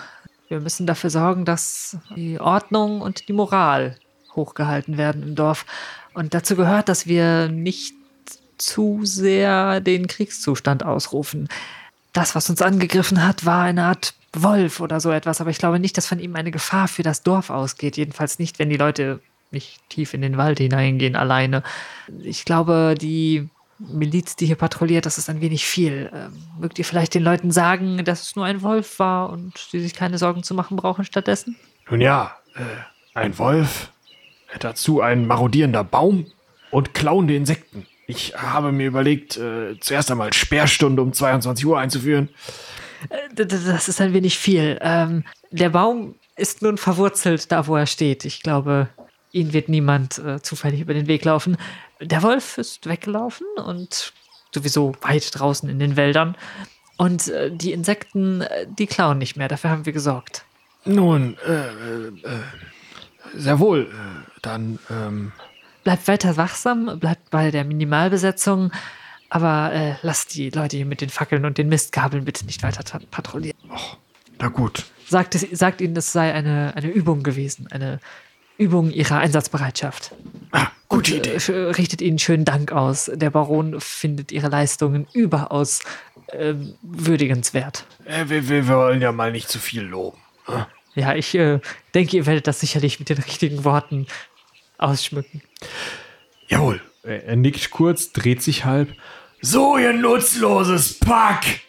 Wir müssen dafür sorgen, dass die Ordnung und die Moral hochgehalten werden im Dorf. Und dazu gehört, dass wir nicht zu sehr den Kriegszustand ausrufen. Das, was uns angegriffen hat, war eine Art Wolf oder so etwas, aber ich glaube nicht, dass von ihm eine Gefahr für das Dorf ausgeht. Jedenfalls nicht, wenn die Leute nicht tief in den Wald hineingehen alleine. Ich glaube, die Miliz, die hier patrouilliert, das ist ein wenig viel. Ähm, mögt ihr vielleicht den Leuten sagen, dass es nur ein Wolf war und sie sich keine Sorgen zu machen brauchen stattdessen? Nun ja, äh, ein Wolf, dazu ein marodierender Baum und klauende Insekten. Ich habe mir überlegt, äh, zuerst einmal Sperrstunde um 22 Uhr einzuführen. D- Das ist ein wenig viel. Ähm, der Baum ist nun verwurzelt da, wo er steht. Ich glaube, ihn wird niemand äh, zufällig über den Weg laufen. Der Wolf ist weggelaufen und sowieso weit draußen in den Wäldern. Und äh, die Insekten, äh, die klauen nicht mehr. Dafür haben wir gesorgt. Nun, äh, äh, äh, sehr wohl. Äh, dann, ähm, Bleibt weiter wachsam, bleibt bei der Minimalbesetzung, aber äh, lasst die Leute hier mit den Fackeln und den Mistgabeln bitte nicht weiter patrouillieren. na gut. Sagt, es, sagt ihnen, es sei eine, eine Übung gewesen, eine Übung ihrer Einsatzbereitschaft. Ah, gute Und, Idee. äh, sch- richtet ihnen schönen Dank aus. Der Baron findet ihre Leistungen überaus ähm, würdigenswert. Äh, wir, wir wollen ja mal nicht zu viel loben. Ja, ich äh, denke, ihr werdet das sicherlich mit den richtigen Worten ausschmücken. Jawohl. Er, er nickt kurz, dreht sich halb. So, ihr nutzloses Pack!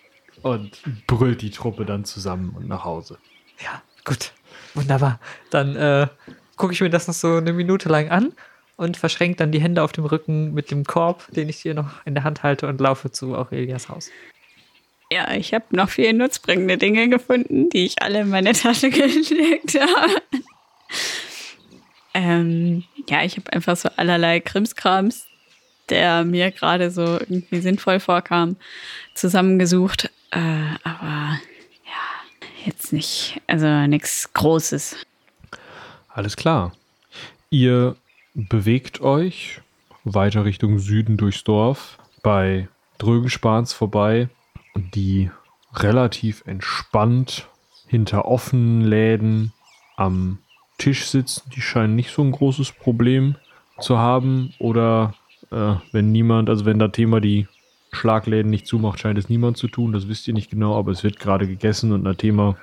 Und brüllt die Truppe dann zusammen und nach Hause. Ja, gut. Wunderbar. Dann äh, gucke ich mir das noch so eine Minute lang an und verschränke dann die Hände auf dem Rücken mit dem Korb, den ich hier noch in der Hand halte und laufe zu Aurelias Haus. Ja, ich habe noch viel nutzbringende Dinge gefunden, die ich alle in meine Tasche gesteckt habe. Ähm, ja, ich habe einfach so allerlei Krimskrams der mir gerade so irgendwie sinnvoll vorkam, zusammengesucht. Äh, aber ja, jetzt nicht, also nichts Großes. Alles klar. Ihr bewegt euch weiter Richtung Süden durchs Dorf bei Drögenspans vorbei, die relativ entspannt hinter offenen Läden am Tisch sitzen. Die scheinen nicht so ein großes Problem zu haben. Oder äh, wenn niemand, also wenn das Thema die Schlagläden nicht zumacht, scheint es niemand zu tun. Das wisst ihr nicht genau, aber es wird gerade gegessen und Nathema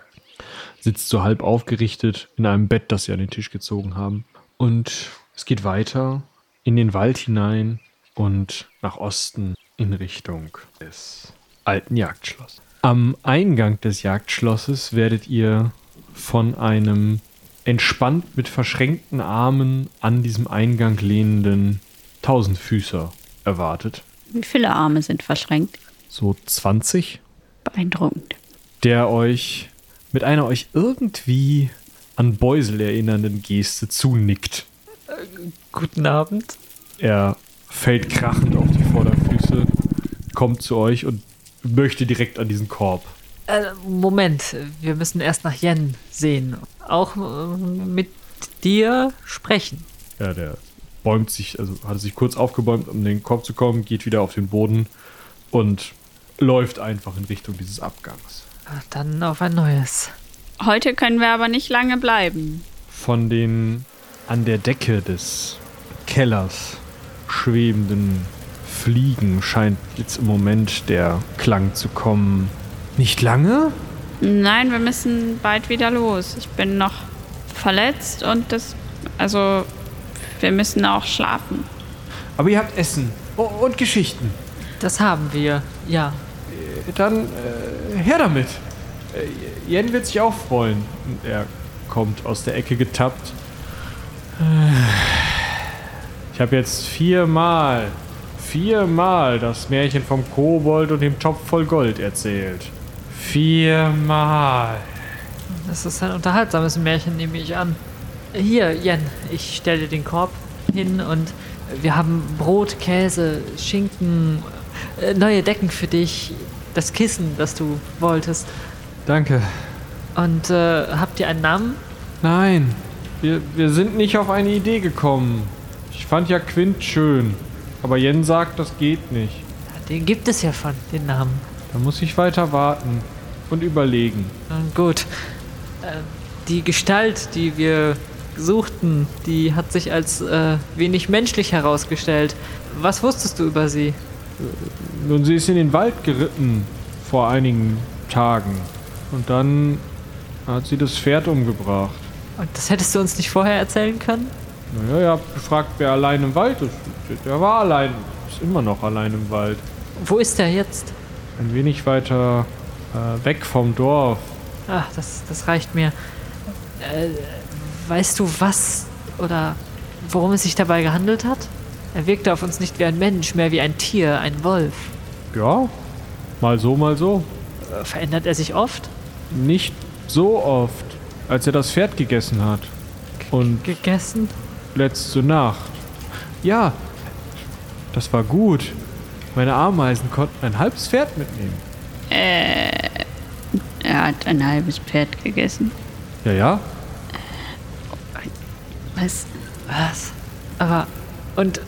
sitzt so halb aufgerichtet in einem Bett, das sie an den Tisch gezogen haben. Und es geht weiter in den Wald hinein und nach Osten in Richtung des alten Jagdschlosses. Am Eingang des Jagdschlosses werdet ihr von einem entspannt mit verschränkten Armen an diesem Eingang lehnenden Tausendfüßer erwartet. Wie viele Arme sind verschränkt? So 20, Beeindruckend. der euch mit einer euch irgendwie an Beusel erinnernden Geste zunickt. Guten Abend. Er fällt krachend auf die Vorderfüße, kommt zu euch und möchte direkt an diesen Korb. Äh, Moment, wir müssen erst nach Yen sehen. Auch äh, mit dir sprechen. Ja, der bäumt sich, also hat sich kurz aufgebäumt, um in den Korb zu kommen, geht wieder auf den Boden und läuft einfach in Richtung dieses Abgangs. Dann auf ein neues. Heute können wir aber nicht lange bleiben. Von den an der Decke des Kellers schwebenden Fliegen scheint jetzt im Moment der Klang zu kommen. Nicht lange? Nein, wir müssen bald wieder los. Ich bin noch verletzt und das, also wir müssen auch schlafen. Aber ihr habt Essen und Geschichten. Das haben wir, ja. Dann äh, her damit. Äh, Jen wird sich auch freuen. Und er kommt aus der Ecke getappt. Ich habe jetzt viermal, viermal das Märchen vom Kobold und dem Topf voll Gold erzählt. Viermal. Das ist ein unterhaltsames Märchen, nehme ich an. Hier, Jen, ich stelle dir den Korb hin und wir haben Brot, Käse, Schinken, äh, neue Decken für dich, das Kissen, das du wolltest. Danke. Und äh, habt ihr einen Namen? Nein, wir, wir sind nicht auf eine Idee gekommen. Ich fand ja Quint schön. Aber Jen sagt, das geht nicht. Den gibt es ja von, den Namen. Da muss ich weiter warten und überlegen. Gut. Äh, die Gestalt, die wir suchten, die hat sich als äh, wenig menschlich herausgestellt. Was wusstest du über sie? Nun, sie ist in den Wald geritten vor einigen Tagen. Und dann hat sie das Pferd umgebracht. Und das hättest du uns nicht vorher erzählen können? Naja, ihr habt gefragt, wer allein im Wald ist. Der war allein. Ist immer noch allein im Wald. Wo ist er jetzt? Ein wenig weiter äh, weg vom Dorf. Ach, das, das reicht mir. Äh, weißt du, was oder worum es sich dabei gehandelt hat? Er wirkte auf uns nicht wie ein Mensch, mehr wie ein Tier, ein Wolf. Ja, mal so, mal so. Äh, verändert er sich oft? Nicht so oft, als er das Pferd gegessen hat. Und Gegessen? letzte Nacht. Ja, das war gut. Meine Ameisen konnten ein halbes Pferd mitnehmen. Er hat ein halbes Pferd gegessen. Ja, ja. Was? Was? Aber. Und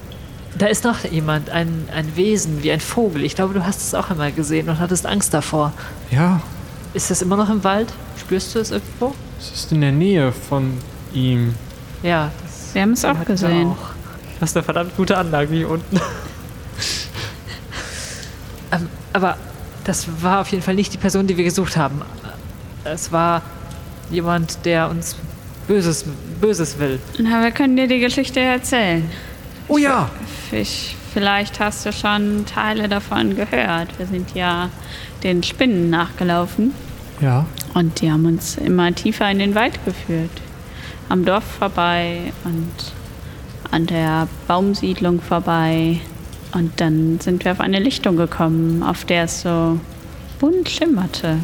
da ist noch jemand, ein, ein Wesen, wie ein Vogel. Ich glaube, du hast es auch einmal gesehen und hattest Angst davor. Ja, Ist das immer noch im Wald? Spürst du es irgendwo? es ist in der Nähe von ihm. Ja, das Wir haben es auch gesehen. auch. Das ist eine verdammt gute Anlage hier unten. ähm, aber das war auf jeden Fall nicht die Person, die wir gesucht haben. Es war jemand, der uns Böses, Böses will. Na, wir können dir die Geschichte erzählen. Oh ja! Ich, vielleicht hast du schon Teile davon gehört. Wir sind ja den Spinnen nachgelaufen Ja. und die haben uns immer tiefer in den Wald geführt. Am Dorf vorbei und an der Baumsiedlung vorbei. Und dann sind wir auf eine Lichtung gekommen, auf der es so bunt schimmerte.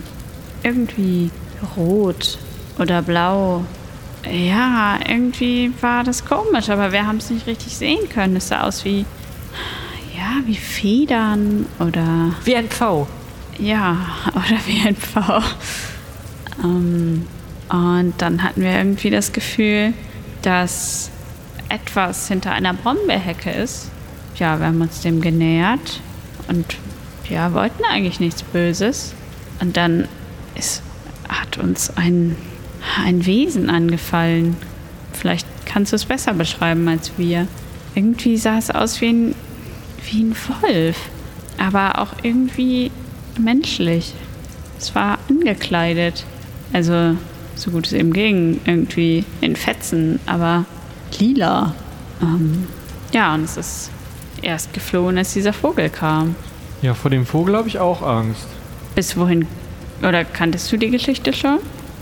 Irgendwie rot oder blau. Ja, irgendwie war das komisch, aber wir haben es nicht richtig sehen können. Es sah aus wie, ja, wie Federn oder Wie ein Pfau. ja, oder wie ein V. Ähm, und dann hatten wir irgendwie das Gefühl, dass etwas hinter einer Brombeerhecke ist. Ja, wir haben uns dem genähert und ja, wollten eigentlich nichts Böses. Und dann ist, hat uns ein, ein Wesen angefallen. Vielleicht kannst du es besser beschreiben als wir. Irgendwie sah es aus wie ein, wie ein Wolf, aber auch irgendwie menschlich. Es war angekleidet. Also, so gut es eben ging, irgendwie in Fetzen, aber lila. Ähm, ja, und es ist erst geflohen, als dieser Vogel kam. Ja, vor dem Vogel habe ich auch Angst. Bis wohin? Oder kanntest du die Geschichte schon?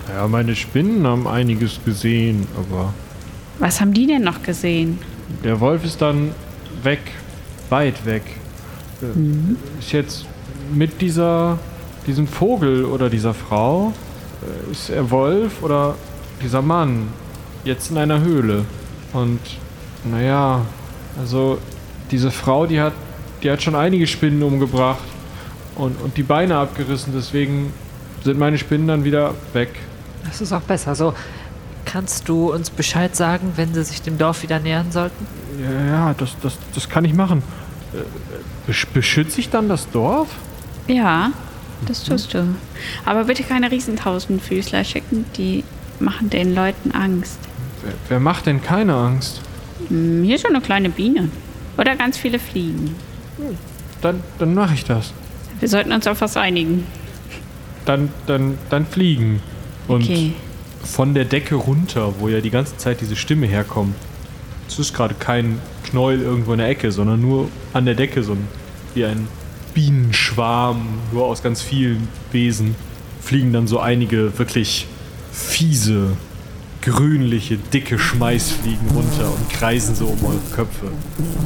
Ja, meine Spinnen haben einiges gesehen, aber Was haben die denn noch gesehen? der Wolf ist dann weg, weit weg. Äh, Ist jetzt mit dieser, diesem Vogel oder dieser Frau, äh, ist er Wolf oder dieser Mann jetzt in einer Höhle. Und naja, also diese Frau, die hat, die hat schon einige Spinnen umgebracht und, und die Beine abgerissen, deswegen sind meine Spinnen dann wieder weg. Das ist auch besser. So, kannst du uns Bescheid sagen, wenn sie sich dem Dorf wieder nähern sollten? Ja, ja das, das, das kann ich machen. Äh, besch- Beschütze ich dann das Dorf? Ja, das tust du. Aber bitte keine Riesentausendfüßler schicken, die machen den Leuten Angst. Wer, wer macht denn keine Angst? Hm, Hier ist schon eine kleine Biene. Oder ganz viele Fliegen. Dann, dann mache ich das. Wir sollten uns auf was einigen. Dann, dann, dann fliegen. Und Okay. von der Decke runter, wo ja die ganze Zeit diese Stimme herkommt. Es ist gerade kein Knäuel irgendwo in der Ecke, sondern nur an der Decke, so ein, wie ein Bienenschwarm, nur aus ganz vielen Wesen, fliegen dann so einige wirklich fiese, grünliche, dicke Schmeißfliegen runter und kreisen so um eure Köpfe.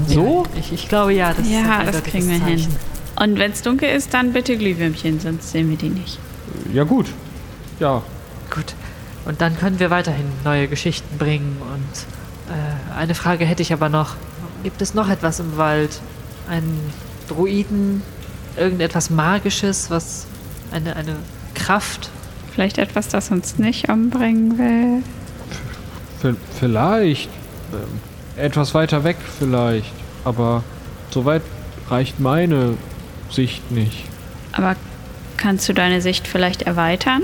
So? Ja, ich, ich glaube ja, das ist Ja, ein das kriegen wir hin. Zeichen. Und wenn es dunkel ist, dann bitte Glühwürmchen, sonst sehen wir die nicht. Ja, gut. Ja, Gut. Und dann können wir weiterhin neue Geschichten bringen. Und äh, eine Frage hätte ich aber noch. Gibt es noch etwas im Wald? Einen Druiden? Irgendetwas Magisches? Was? Eine, eine Kraft? Vielleicht etwas, das uns nicht umbringen will. Vielleicht. Ähm, etwas weiter weg vielleicht. Aber so weit reicht meine Sicht nicht. Aber kannst du deine Sicht vielleicht erweitern?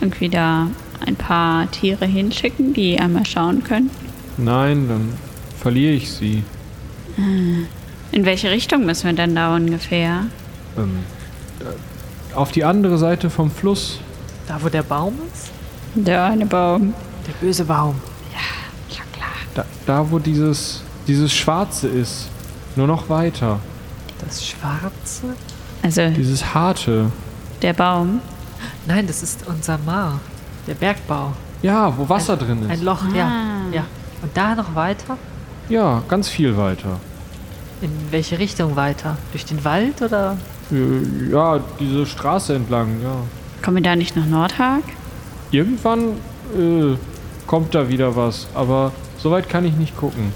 Irgendwie da ein paar Tiere hinschicken, die einmal schauen können? Nein, dann verliere ich sie. In welche Richtung müssen wir denn da ungefähr? Ähm, äh, auf die andere Seite vom Fluss. Da, wo der Baum ist? Der eine Baum. Der böse Baum. Da, wo dieses, dieses Schwarze ist. Nur noch weiter. Das Schwarze? Also Dieses Harte. der Baum. Nein, das ist unser Mar. Der Bergbau. Ja, wo Wasser ein, drin Ein ist. Loch, ja. Ah. ja. Und da noch weiter? Ja, ganz viel weiter. In welche Richtung weiter? Durch den Wald oder? Äh, Ja, diese Straße entlang, ja. Kommen wir da nicht nach Nordhag? Irgendwann äh, kommt da wieder was, aber so weit kann ich nicht gucken.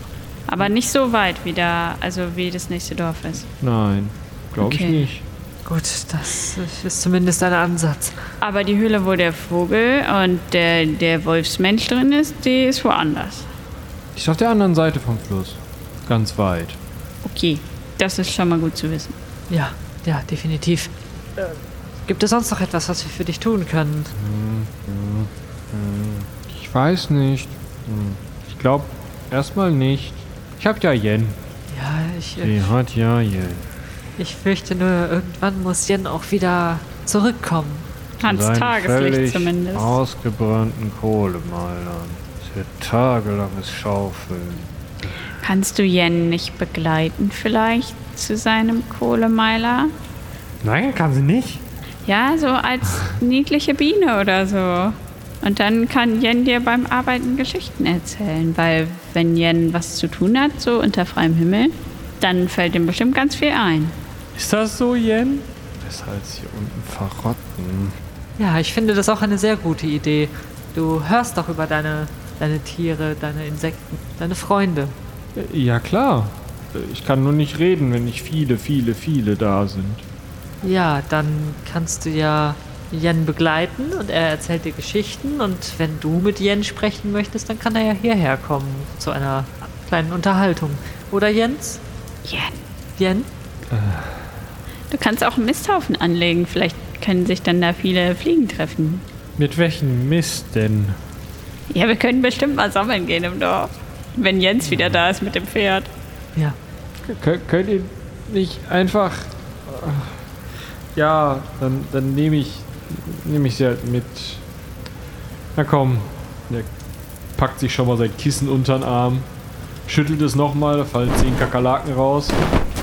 Aber nicht so weit wie da, also wie das nächste Dorf ist. Nein, glaube ich Okay. nicht. Gut, das ist zumindest ein Ansatz. Aber die Höhle, wo der Vogel und der, der Wolfsmensch drin ist, die ist woanders. Die ist auf der anderen Seite vom Fluss. Ganz weit. Okay, das ist schon mal gut zu wissen. Ja, ja, definitiv. Äh, gibt es sonst noch etwas, was wir für dich tun können? Ich weiß nicht. Hm. Ich glaube erstmal nicht. Ich hab ja Yen. Ja, ich, äh, Die hat ja Yen. ich fürchte nur, irgendwann muss Jen auch wieder zurückkommen. Ans Seinen Tageslicht völlig zumindest. ausgebrannten Kohlemeilern. Es wird tagelanges Schaufeln. Kannst du Jen nicht begleiten vielleicht zu seinem Kohlemeiler? Nein, kann sie nicht. Ja, so als niedliche Biene oder so. Und dann kann Jen dir beim Arbeiten Geschichten erzählen, weil wenn Jen was zu tun hat, so unter freiem Himmel, dann fällt ihm bestimmt ganz viel ein. Ist das so, Yen? Weshalb sie hier unten verrotten. Ja, ich finde das auch eine sehr gute Idee. Du hörst doch über deine, deine Tiere, deine Insekten, deine Freunde. Ja, klar. Ich kann nur nicht reden, wenn nicht viele, viele, viele da sind. Ja, dann kannst du ja Jen begleiten und er erzählt dir Geschichten und wenn du mit Jen sprechen möchtest, dann kann er ja hierher kommen zu einer kleinen Unterhaltung. Oder Jens? Jen. Jen? Du kannst auch einen Misthaufen anlegen. Vielleicht können sich dann da viele Fliegen treffen. Mit welchem Mist denn? Ja, wir können bestimmt mal sammeln gehen im Dorf. Wenn Jens wieder da ist mit dem Pferd. Ja. Kö- könnt ihr nicht einfach. Ja, dann, dann nehme ich, nehme ich sie halt mit. Na komm. Der packt sich schon mal sein Kissen unter den Arm, schüttelt es nochmal, da fallen zehn Kakerlaken raus,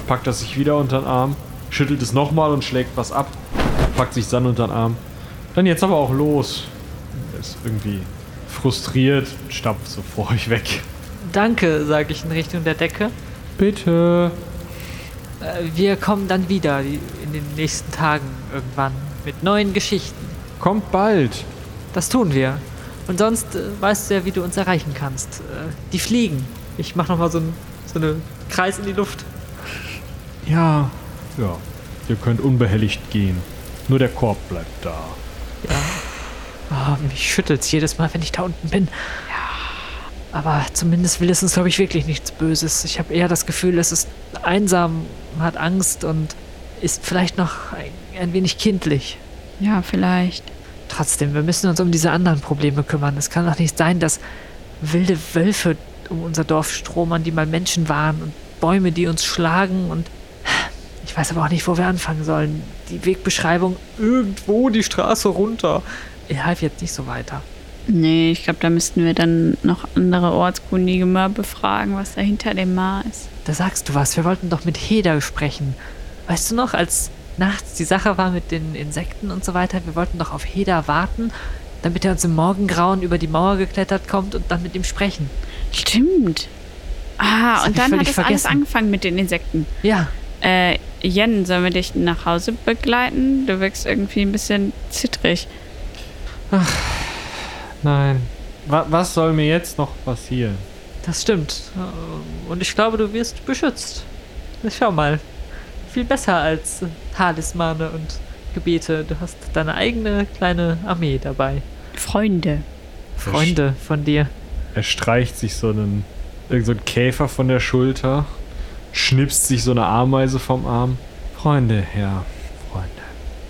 packt das sich wieder unter den Arm, schüttelt es nochmal und schlägt was ab, packt sich dann unter den Arm. Dann jetzt aber auch los. Er ist irgendwie frustriert, stampft so vor euch weg. Danke, sage ich in Richtung der Decke. Bitte. Äh, Wir kommen dann wieder in den nächsten Tagen irgendwann mit neuen Geschichten. Kommt bald. Das tun wir. Und sonst äh, weißt du ja, wie du uns erreichen kannst. Äh, die Fliegen. Ich mache nochmal so einen so eine Kreis in die Luft. Ja. Ja. Ihr könnt unbehelligt gehen. Nur der Korb bleibt da. Oh, mich schüttelt's jedes Mal, wenn ich da unten bin. Ja. Aber zumindest will es uns, glaube ich, wirklich nichts Böses. Ich habe eher das Gefühl, es ist einsam, hat Angst und ist vielleicht noch ein, ein wenig kindlich. Ja, vielleicht. Trotzdem, wir müssen uns um diese anderen Probleme kümmern. Es kann doch nicht sein, dass wilde Wölfe um unser Dorf stromern, die mal Menschen waren und Bäume, die uns schlagen und ich weiß aber auch nicht, wo wir anfangen sollen. Die Wegbeschreibung irgendwo die Straße runter. Ich half jetzt nicht so weiter. Nee, ich glaube, da müssten wir dann noch andere Ortskundige mal befragen, was da hinter dem Maar ist. Da sagst du was. Wir wollten doch mit Heder sprechen. Weißt du noch, als nachts die Sache war mit den Insekten und so weiter, wir wollten doch auf Heder warten, damit er uns im Morgengrauen über die Mauer geklettert kommt und dann mit ihm sprechen. Stimmt. Ah, Das und ich dann hat es alles vergessen. angefangen mit den Insekten. Ja, Äh, Jen, sollen wir dich nach Hause begleiten? Du wirkst irgendwie ein bisschen zittrig. Nein. Wa was soll mir jetzt noch passieren? Das stimmt. Und ich glaube, du wirst beschützt. Schau mal. Viel besser als Talismane und Gebete. Du hast deine eigene kleine Armee dabei. Freunde. Freunde von dir. Er streicht sich so einen, irgend so einen Käfer von der Schulter, schnipst sich so eine Ameise vom Arm. Freunde, ja. Freunde.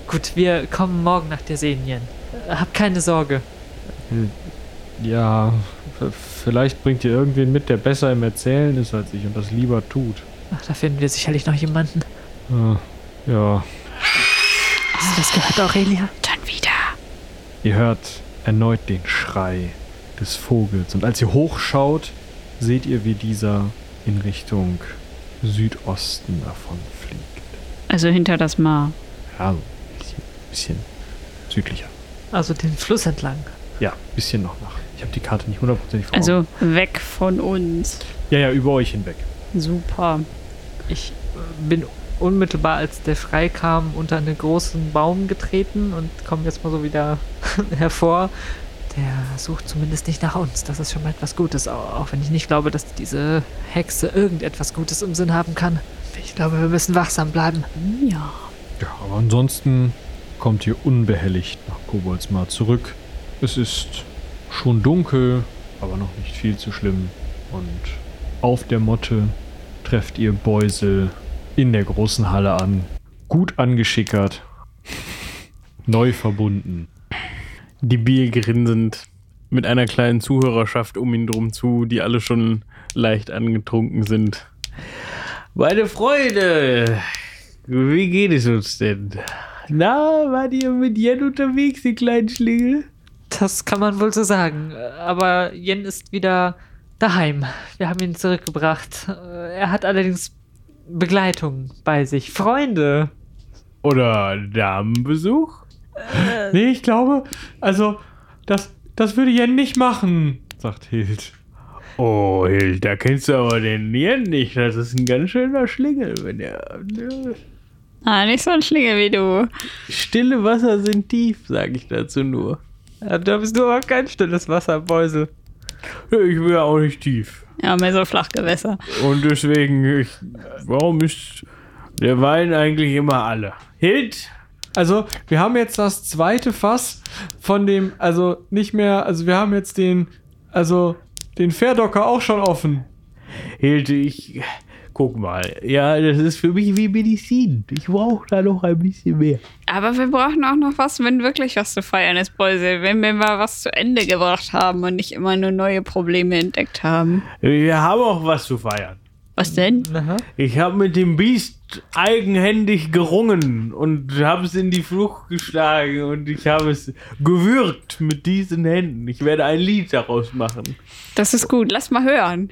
Gut, wir kommen morgen nach dir sehen, Jen. Äh, Hab keine Sorge. Ja, v- vielleicht bringt ihr irgendwen mit, der besser im Erzählen ist als ich und das lieber tut. Ach, da finden wir sicherlich noch jemanden. Äh, ja, Hast du das gehört, Aurelia? Dann wieder. ihr hört erneut den Schrei des Vogels und als ihr hochschaut, seht ihr, wie dieser in Richtung Südosten davon fliegt. Also hinter das Maar. Ja, ein bisschen, bisschen südlicher. Also den Fluss entlang. Ja, ein bisschen noch nach. Ich habe die Karte nicht hundertprozentig vor. Also weg von uns. Ja, ja, über euch hinweg. Super. Ich äh, bin unmittelbar, als der Schrei kam, unter einen großen Baum getreten und komme jetzt mal so wieder hervor. Der sucht zumindest nicht nach uns. Das ist schon mal etwas Gutes, au- auch wenn ich nicht glaube, dass diese Hexe irgendetwas Gutes im Sinn haben kann. Ich glaube, wir müssen wachsam bleiben. Ja. Ja, aber ansonsten kommt ihr unbehelligt nach Koboldsmar zurück. Es ist schon dunkel, aber noch nicht viel zu schlimm. Und auf der Motte trefft ihr Beusel in der großen Halle an. Gut angeschickert. Neu verbunden. Die Bier grinsend mit einer kleinen Zuhörerschaft um ihn drum zu, die alle schon leicht angetrunken sind. Meine Freunde, wie geht es uns denn? Na, wart ihr mit Jen unterwegs, die kleinen Schlingel? Das kann man wohl so sagen. Aber Jen ist wieder daheim. Wir haben ihn zurückgebracht. Er hat allerdings Begleitung bei sich. Freunde. Oder Damenbesuch? Nee, ich glaube, also, das, das würde Jen nicht machen, sagt Hild. Oh, Hild, da kennst du aber den Jen nicht. Das ist ein ganz schöner Schlingel, wenn er. ne? Ah, nicht so ein Schlingel wie du. Stille Wasser sind tief, sag ich dazu nur. Ja, da bist du aber kein stilles Wasser, Beusel. Ich will auch nicht tief. Ja, mehr so Flachgewässer. Und deswegen, ich, warum ist der Wein eigentlich immer alle? Hild? Also, wir haben jetzt das zweite Fass von dem, also nicht mehr, also wir haben jetzt den, also den Fairdocker auch schon offen. Hild, ich. Guck mal. Ja, das ist für mich wie Medizin. Ich brauche da noch ein bisschen mehr. Aber wir brauchen auch noch was, wenn wirklich was zu feiern ist, Beusel. Wenn wir mal was zu Ende gebracht haben und nicht immer nur neue Probleme entdeckt haben. Wir haben auch was zu feiern. Was denn? Ich habe mit dem Biest eigenhändig gerungen und habe es in die Flucht geschlagen und ich habe es gewürgt mit diesen Händen. Ich werde ein Lied daraus machen. Das ist gut. Lass mal hören.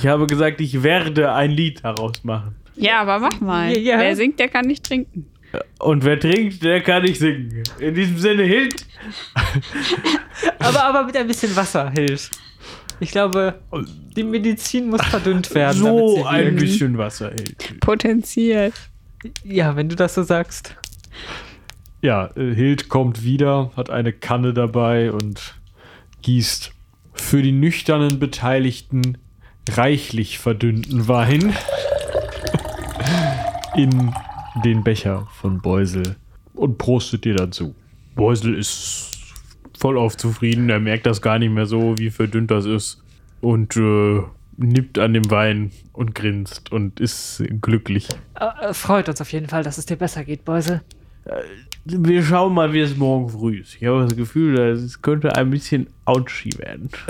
Ich habe gesagt, ich werde ein Lied daraus machen. Ja, aber mach mal. Ja. Wer singt, der kann nicht trinken. Und wer trinkt, der kann nicht singen. In diesem Sinne, Hild. Aber, aber mit ein bisschen Wasser hilft. Ich glaube, die Medizin muss verdünnt werden. damit So sie ein bisschen Wasser, Hild. Potenziert. Ja, wenn du das so sagst. Ja, äh, Hild kommt wieder, hat eine Kanne dabei und gießt für die nüchternen Beteiligten reichlich verdünnten Wein in den Becher von Beusel und prostet dir dazu. Beusel ist vollauf zufrieden. Er merkt das gar nicht mehr so, wie verdünnt das ist. Und äh, nippt an dem Wein und grinst und ist glücklich. Äh, freut uns auf jeden Fall, dass es dir besser geht, Beusel. Wir schauen mal, wie es morgen früh ist. Ich habe das Gefühl, es könnte ein bisschen ouchy werden.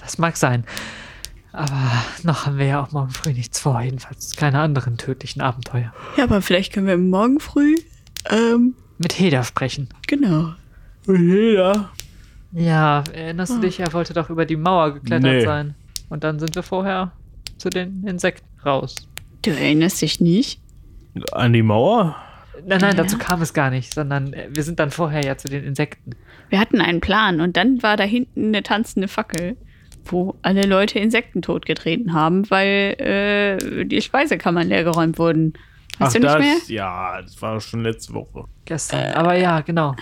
Das mag sein. Aber noch haben wir ja auch morgen früh nichts vor, jedenfalls keine anderen tödlichen Abenteuer. Ja, aber vielleicht können wir morgen früh. Ähm, Mit Heda sprechen. genau. Jeder. Ja, erinnerst du dich, er wollte doch über die Mauer geklettert Nee. sein. Und dann sind wir vorher zu den Insekten raus. Du erinnerst dich nicht? An die Mauer? Nein, nein, Ja. dazu kam es gar nicht, sondern äh, wir sind dann vorher ja zu den Insekten. Wir hatten einen Plan und dann war da hinten eine tanzende Fackel, wo alle Leute Insekten totgetreten haben, weil äh, die Speisekammern leergeräumt wurden. Weißt du nicht das, mehr? ja, das war schon letzte Woche. Gestern. Aber ja, genau.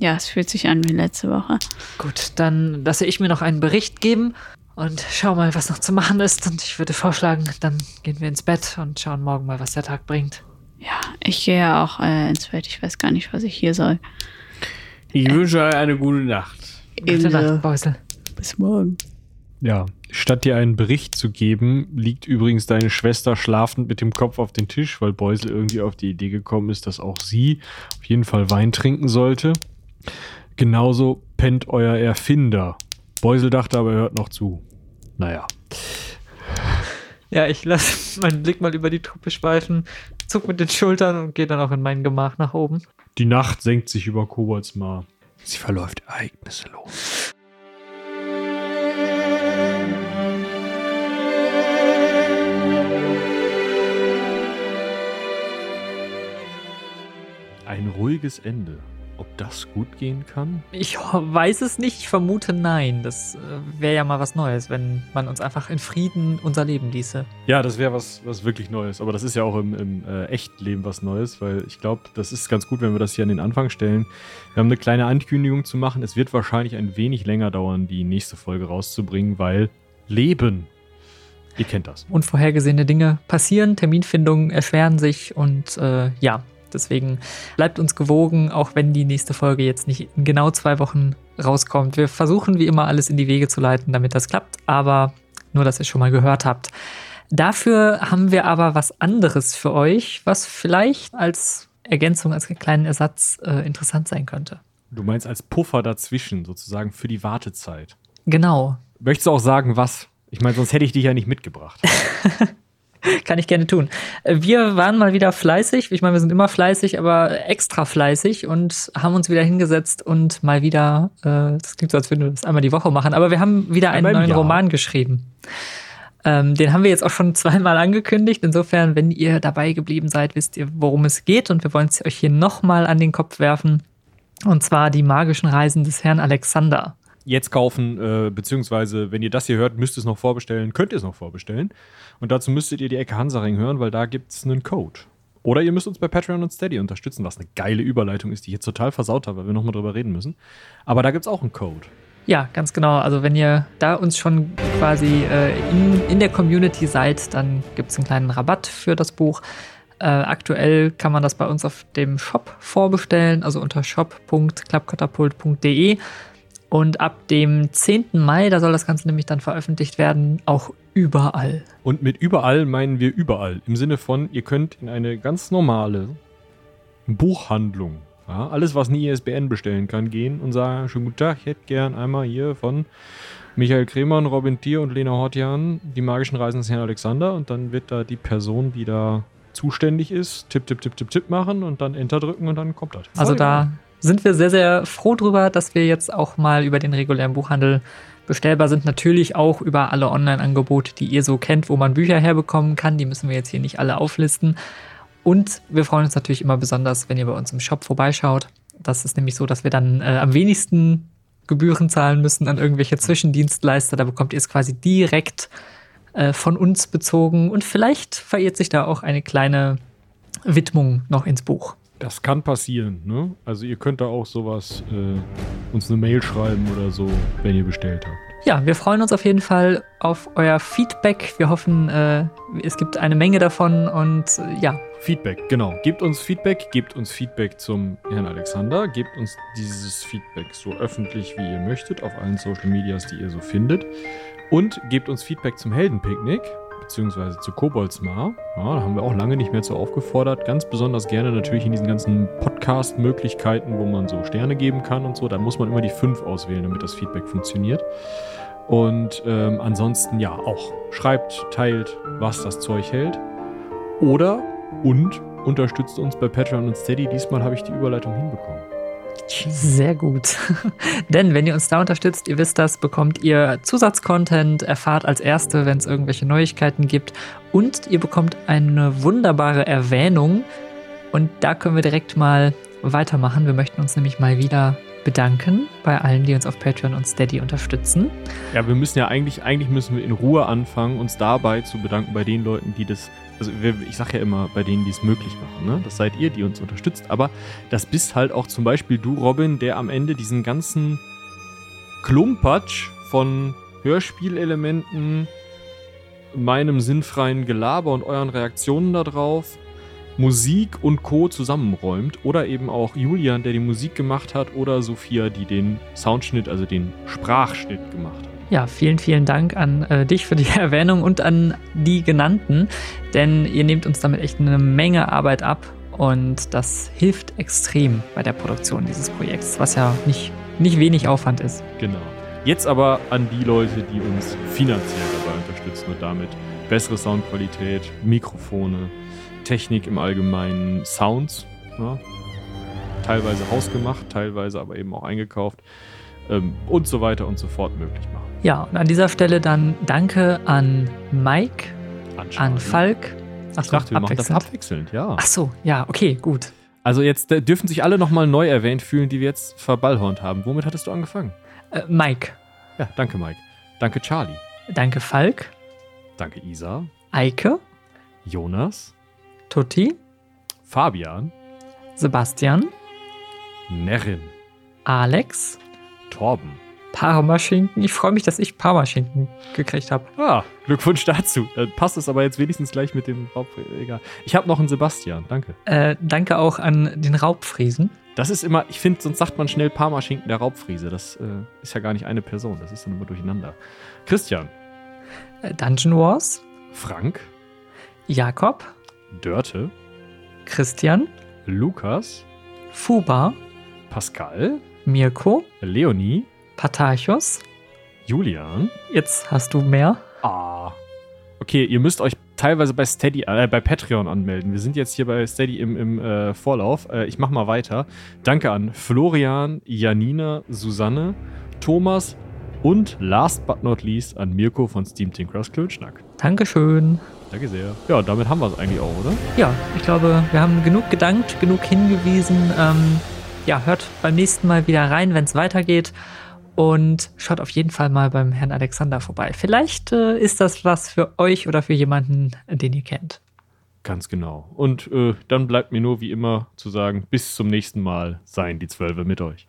Ja, es fühlt sich an wie letzte Woche. Gut, dann lasse ich mir noch einen Bericht geben und schau mal, was noch zu machen ist. Und ich würde vorschlagen, dann gehen wir ins Bett und schauen morgen mal, was der Tag bringt. Ja, ich gehe ja auch äh, ins Bett. Ich weiß gar nicht, was ich hier soll. Ich wünsche euch eine gute Nacht. Gute Nacht, Beusel. Bis morgen. Ja, statt dir einen Bericht zu geben, liegt übrigens deine Schwester schlafend mit dem Kopf auf den Tisch, weil Beusel irgendwie auf die Idee gekommen ist, dass auch sie auf jeden Fall Wein trinken sollte. Genauso pennt euer Erfinder. Beusel dachte aber, er hört noch zu. Naja. Ja, ich lasse meinen Blick mal über die Truppe schweifen, zuck mit den Schultern und gehe dann auch in mein Gemach nach oben. Die Nacht senkt sich über Koboldsmar. Sie verläuft ereignislos. Ein ruhiges Ende. Ob das gut gehen kann? Ich weiß es nicht, ich vermute nein. Das äh, wäre ja mal was Neues, wenn man uns einfach in Frieden unser Leben ließe. Ja, das wäre was, was wirklich Neues. Aber das ist ja auch im, im äh, Echtleben was Neues, weil ich glaube, das ist ganz gut, wenn wir das hier an den Anfang stellen. Wir haben eine kleine Ankündigung zu machen. Es wird wahrscheinlich ein wenig länger dauern, die nächste Folge rauszubringen, weil Leben. Ihr kennt das. Unvorhergesehene Dinge passieren, Terminfindungen erschweren sich und äh, ja, deswegen bleibt uns gewogen, auch wenn die nächste Folge jetzt nicht in genau zwei Wochen rauskommt. Wir versuchen wie immer alles in die Wege zu leiten, damit das klappt, aber nur, dass ihr schon mal gehört habt. Dafür haben wir aber was anderes für euch, was vielleicht als Ergänzung, als kleinen Ersatz äh, interessant sein könnte. Du meinst als Puffer dazwischen, sozusagen für die Wartezeit. Genau, Möchtest du auch sagen, was? Ich meine, sonst hätte ich dich ja nicht mitgebracht. Kann ich gerne tun. Äh, Wir waren mal wieder fleißig. Ich meine, wir sind immer fleißig, aber extra fleißig und haben uns wieder hingesetzt und mal wieder, äh, das klingt so, als würden wir das einmal die Woche machen, aber wir haben wieder einen neuen Jahr. Roman geschrieben. Ähm, den haben wir jetzt auch schon zweimal angekündigt. Insofern, wenn ihr dabei geblieben seid, wisst ihr, worum es geht. Und wir wollen es euch hier nochmal an den Kopf werfen. Und zwar die magischen Reisen des Herrn Alexander. Jetzt kaufen, äh, beziehungsweise wenn ihr das hier hört, müsst ihr es noch vorbestellen, könnt ihr es noch vorbestellen. Und dazu müsstet ihr die Ecke Hansaring hören, weil da gibt es einen Code. Oder ihr müsst uns bei Patreon und Steady unterstützen, was eine geile Überleitung ist, die ich jetzt total versaut habe, weil wir nochmal drüber reden müssen. Aber da gibt es auch einen Code. Ja, ganz genau. Also wenn ihr da uns schon quasi äh, in, in der Community seid, dann gibt es einen kleinen Rabatt für das Buch. Äh, aktuell kann man das bei uns auf dem Shop vorbestellen, also unter shop.klappkatapult.de. Und ab dem 10. Mai, da soll das Ganze nämlich dann veröffentlicht werden, auch überall. Und mit überall meinen wir überall. Im Sinne von, ihr könnt in eine ganz normale Buchhandlung, ja, alles was eine ISBN bestellen kann, gehen und sagen, schönen guten Tag, ich hätte gern einmal hier von Michael Kremann, Robin Thier und Lena Hortian die magischen Reisen des Herrn Alexander und dann wird da die Person, die da zuständig ist, tipp, tipp, tipp, tipp, tipp machen und dann Enter drücken und dann kommt das. Also da sind wir sehr, sehr froh drüber, dass wir jetzt auch mal über den regulären Buchhandel bestellbar sind. Natürlich auch über alle Online-Angebote, die ihr so kennt, wo man Bücher herbekommen kann. Die müssen wir jetzt hier nicht alle auflisten. Und wir freuen uns natürlich immer besonders, wenn ihr bei uns im Shop vorbeischaut. Das ist nämlich so, dass wir dann äh, am wenigsten Gebühren zahlen müssen an irgendwelche Zwischendienstleister. Da bekommt ihr es quasi direkt äh, von uns bezogen. Und vielleicht verirrt sich da auch eine kleine Widmung noch ins Buch. Das kann passieren, ne? Also ihr könnt da auch sowas äh, uns eine Mail schreiben oder so, wenn ihr bestellt habt. Ja, wir freuen uns auf jeden Fall auf euer Feedback. Wir hoffen, äh, es gibt eine Menge davon und äh, ja. Feedback, genau. Gebt uns Feedback, gebt uns Feedback zum Herrn Alexander, gebt uns dieses Feedback so öffentlich, wie ihr möchtet, auf allen Social Medias, die ihr so findet. Und gebt uns Feedback zum Heldenpicknick, beziehungsweise zu Koboldsmar. Ja, da haben wir auch lange nicht mehr zu aufgefordert. Ganz besonders gerne natürlich in diesen ganzen Podcast-Möglichkeiten, wo man so Sterne geben kann und so. Da muss man immer die fünf auswählen, damit das Feedback funktioniert. Und ähm, ansonsten ja auch schreibt, teilt, was das Zeug hält. Oder und unterstützt uns bei Patreon und Steady. Diesmal habe ich die Überleitung hinbekommen. Sehr gut. Denn wenn ihr uns da unterstützt, ihr wisst das, bekommt ihr Zusatzcontent, erfahrt als Erste, wenn es irgendwelche Neuigkeiten gibt und ihr bekommt eine wunderbare Erwähnung. Und da können wir direkt mal weitermachen. Wir möchten uns nämlich mal wieder bedanken bei allen, die uns auf Patreon und Steady unterstützen. Ja, wir müssen ja eigentlich, eigentlich müssen wir in Ruhe anfangen, uns dabei zu bedanken bei den Leuten, die das also ich sage ja immer, bei denen, die es möglich machen, ne? das seid ihr, die uns unterstützt, aber das bist halt auch zum Beispiel du, Robin, der am Ende diesen ganzen Klumpatsch von Hörspielelementen, meinem sinnfreien Gelaber und euren Reaktionen darauf, Musik und Co. zusammenräumt. Oder eben auch Julian, der die Musik gemacht hat, oder Sophia, die den Soundschnitt, also den Sprachschnitt gemacht hat. Ja, vielen, vielen Dank an äh, dich für die Erwähnung und an die genannten, denn ihr nehmt uns damit echt eine Menge Arbeit ab und das hilft extrem bei der Produktion dieses Projekts, was ja nicht, nicht wenig Aufwand ist. Genau. Jetzt aber an die Leute, die uns finanziell dabei unterstützen und damit bessere Soundqualität, Mikrofone, Technik im Allgemeinen, Sounds, ja, teilweise hausgemacht, teilweise aber eben auch eingekauft ähm, und so weiter und so fort möglich machen. Ja, und an dieser Stelle dann danke an Mike, an, Falk. Ach, ich dachte, wir machen das abwechselnd, ja. Ach so, ja, okay, gut. Also jetzt äh, dürfen sich alle nochmal neu erwähnt fühlen, die wir jetzt verballhornt haben. Womit hattest du angefangen? Äh, Mike. Ja, danke Mike. Danke Charlie. Danke Falk. Danke Isa. Eike. Jonas. Tutti. Fabian. Sebastian. Nerin. Alex. Torben. Parmaschinken. Ich freue mich, dass ich Parmaschinken gekriegt habe. Ah, Glückwunsch dazu. Dann passt es aber jetzt wenigstens gleich mit dem Raubfriesen. Egal. Ich habe noch einen Sebastian. Danke. Äh, danke auch an den Raubfriesen. Das ist immer, ich finde, sonst sagt man schnell Parmaschinken der Raubfriese. Das äh, ist ja gar nicht eine Person. Das ist dann immer durcheinander. Christian. Äh, Dungeon Wars. Frank. Jakob. Dörte. Christian. Lukas. Fuba. Pascal. Mirko. Leonie. Patarchus. Julian. Jetzt hast du mehr. Ah. Okay, ihr müsst euch teilweise bei Steady, äh, bei Patreon anmelden. Wir sind jetzt hier bei Steady im, im äh, Vorlauf. Äh, ich mach mal weiter. Danke an Florian, Janina, Susanne, Thomas und last but not least an Mirko von Steam Tinkers Klönschnack. Dankeschön. Danke sehr. Ja, damit haben wir es eigentlich auch, oder? Ja, ich glaube, wir haben genug gedankt, genug hingewiesen. Ähm, ja, hört beim nächsten Mal wieder rein, wenn es weitergeht. Und schaut auf jeden Fall mal beim Herrn Alexander vorbei. Vielleicht äh, ist das was für euch oder für jemanden, den ihr kennt. Ganz genau. Und äh, dann bleibt mir nur wie immer zu sagen, bis zum nächsten Mal seien die Zwölfe mit euch.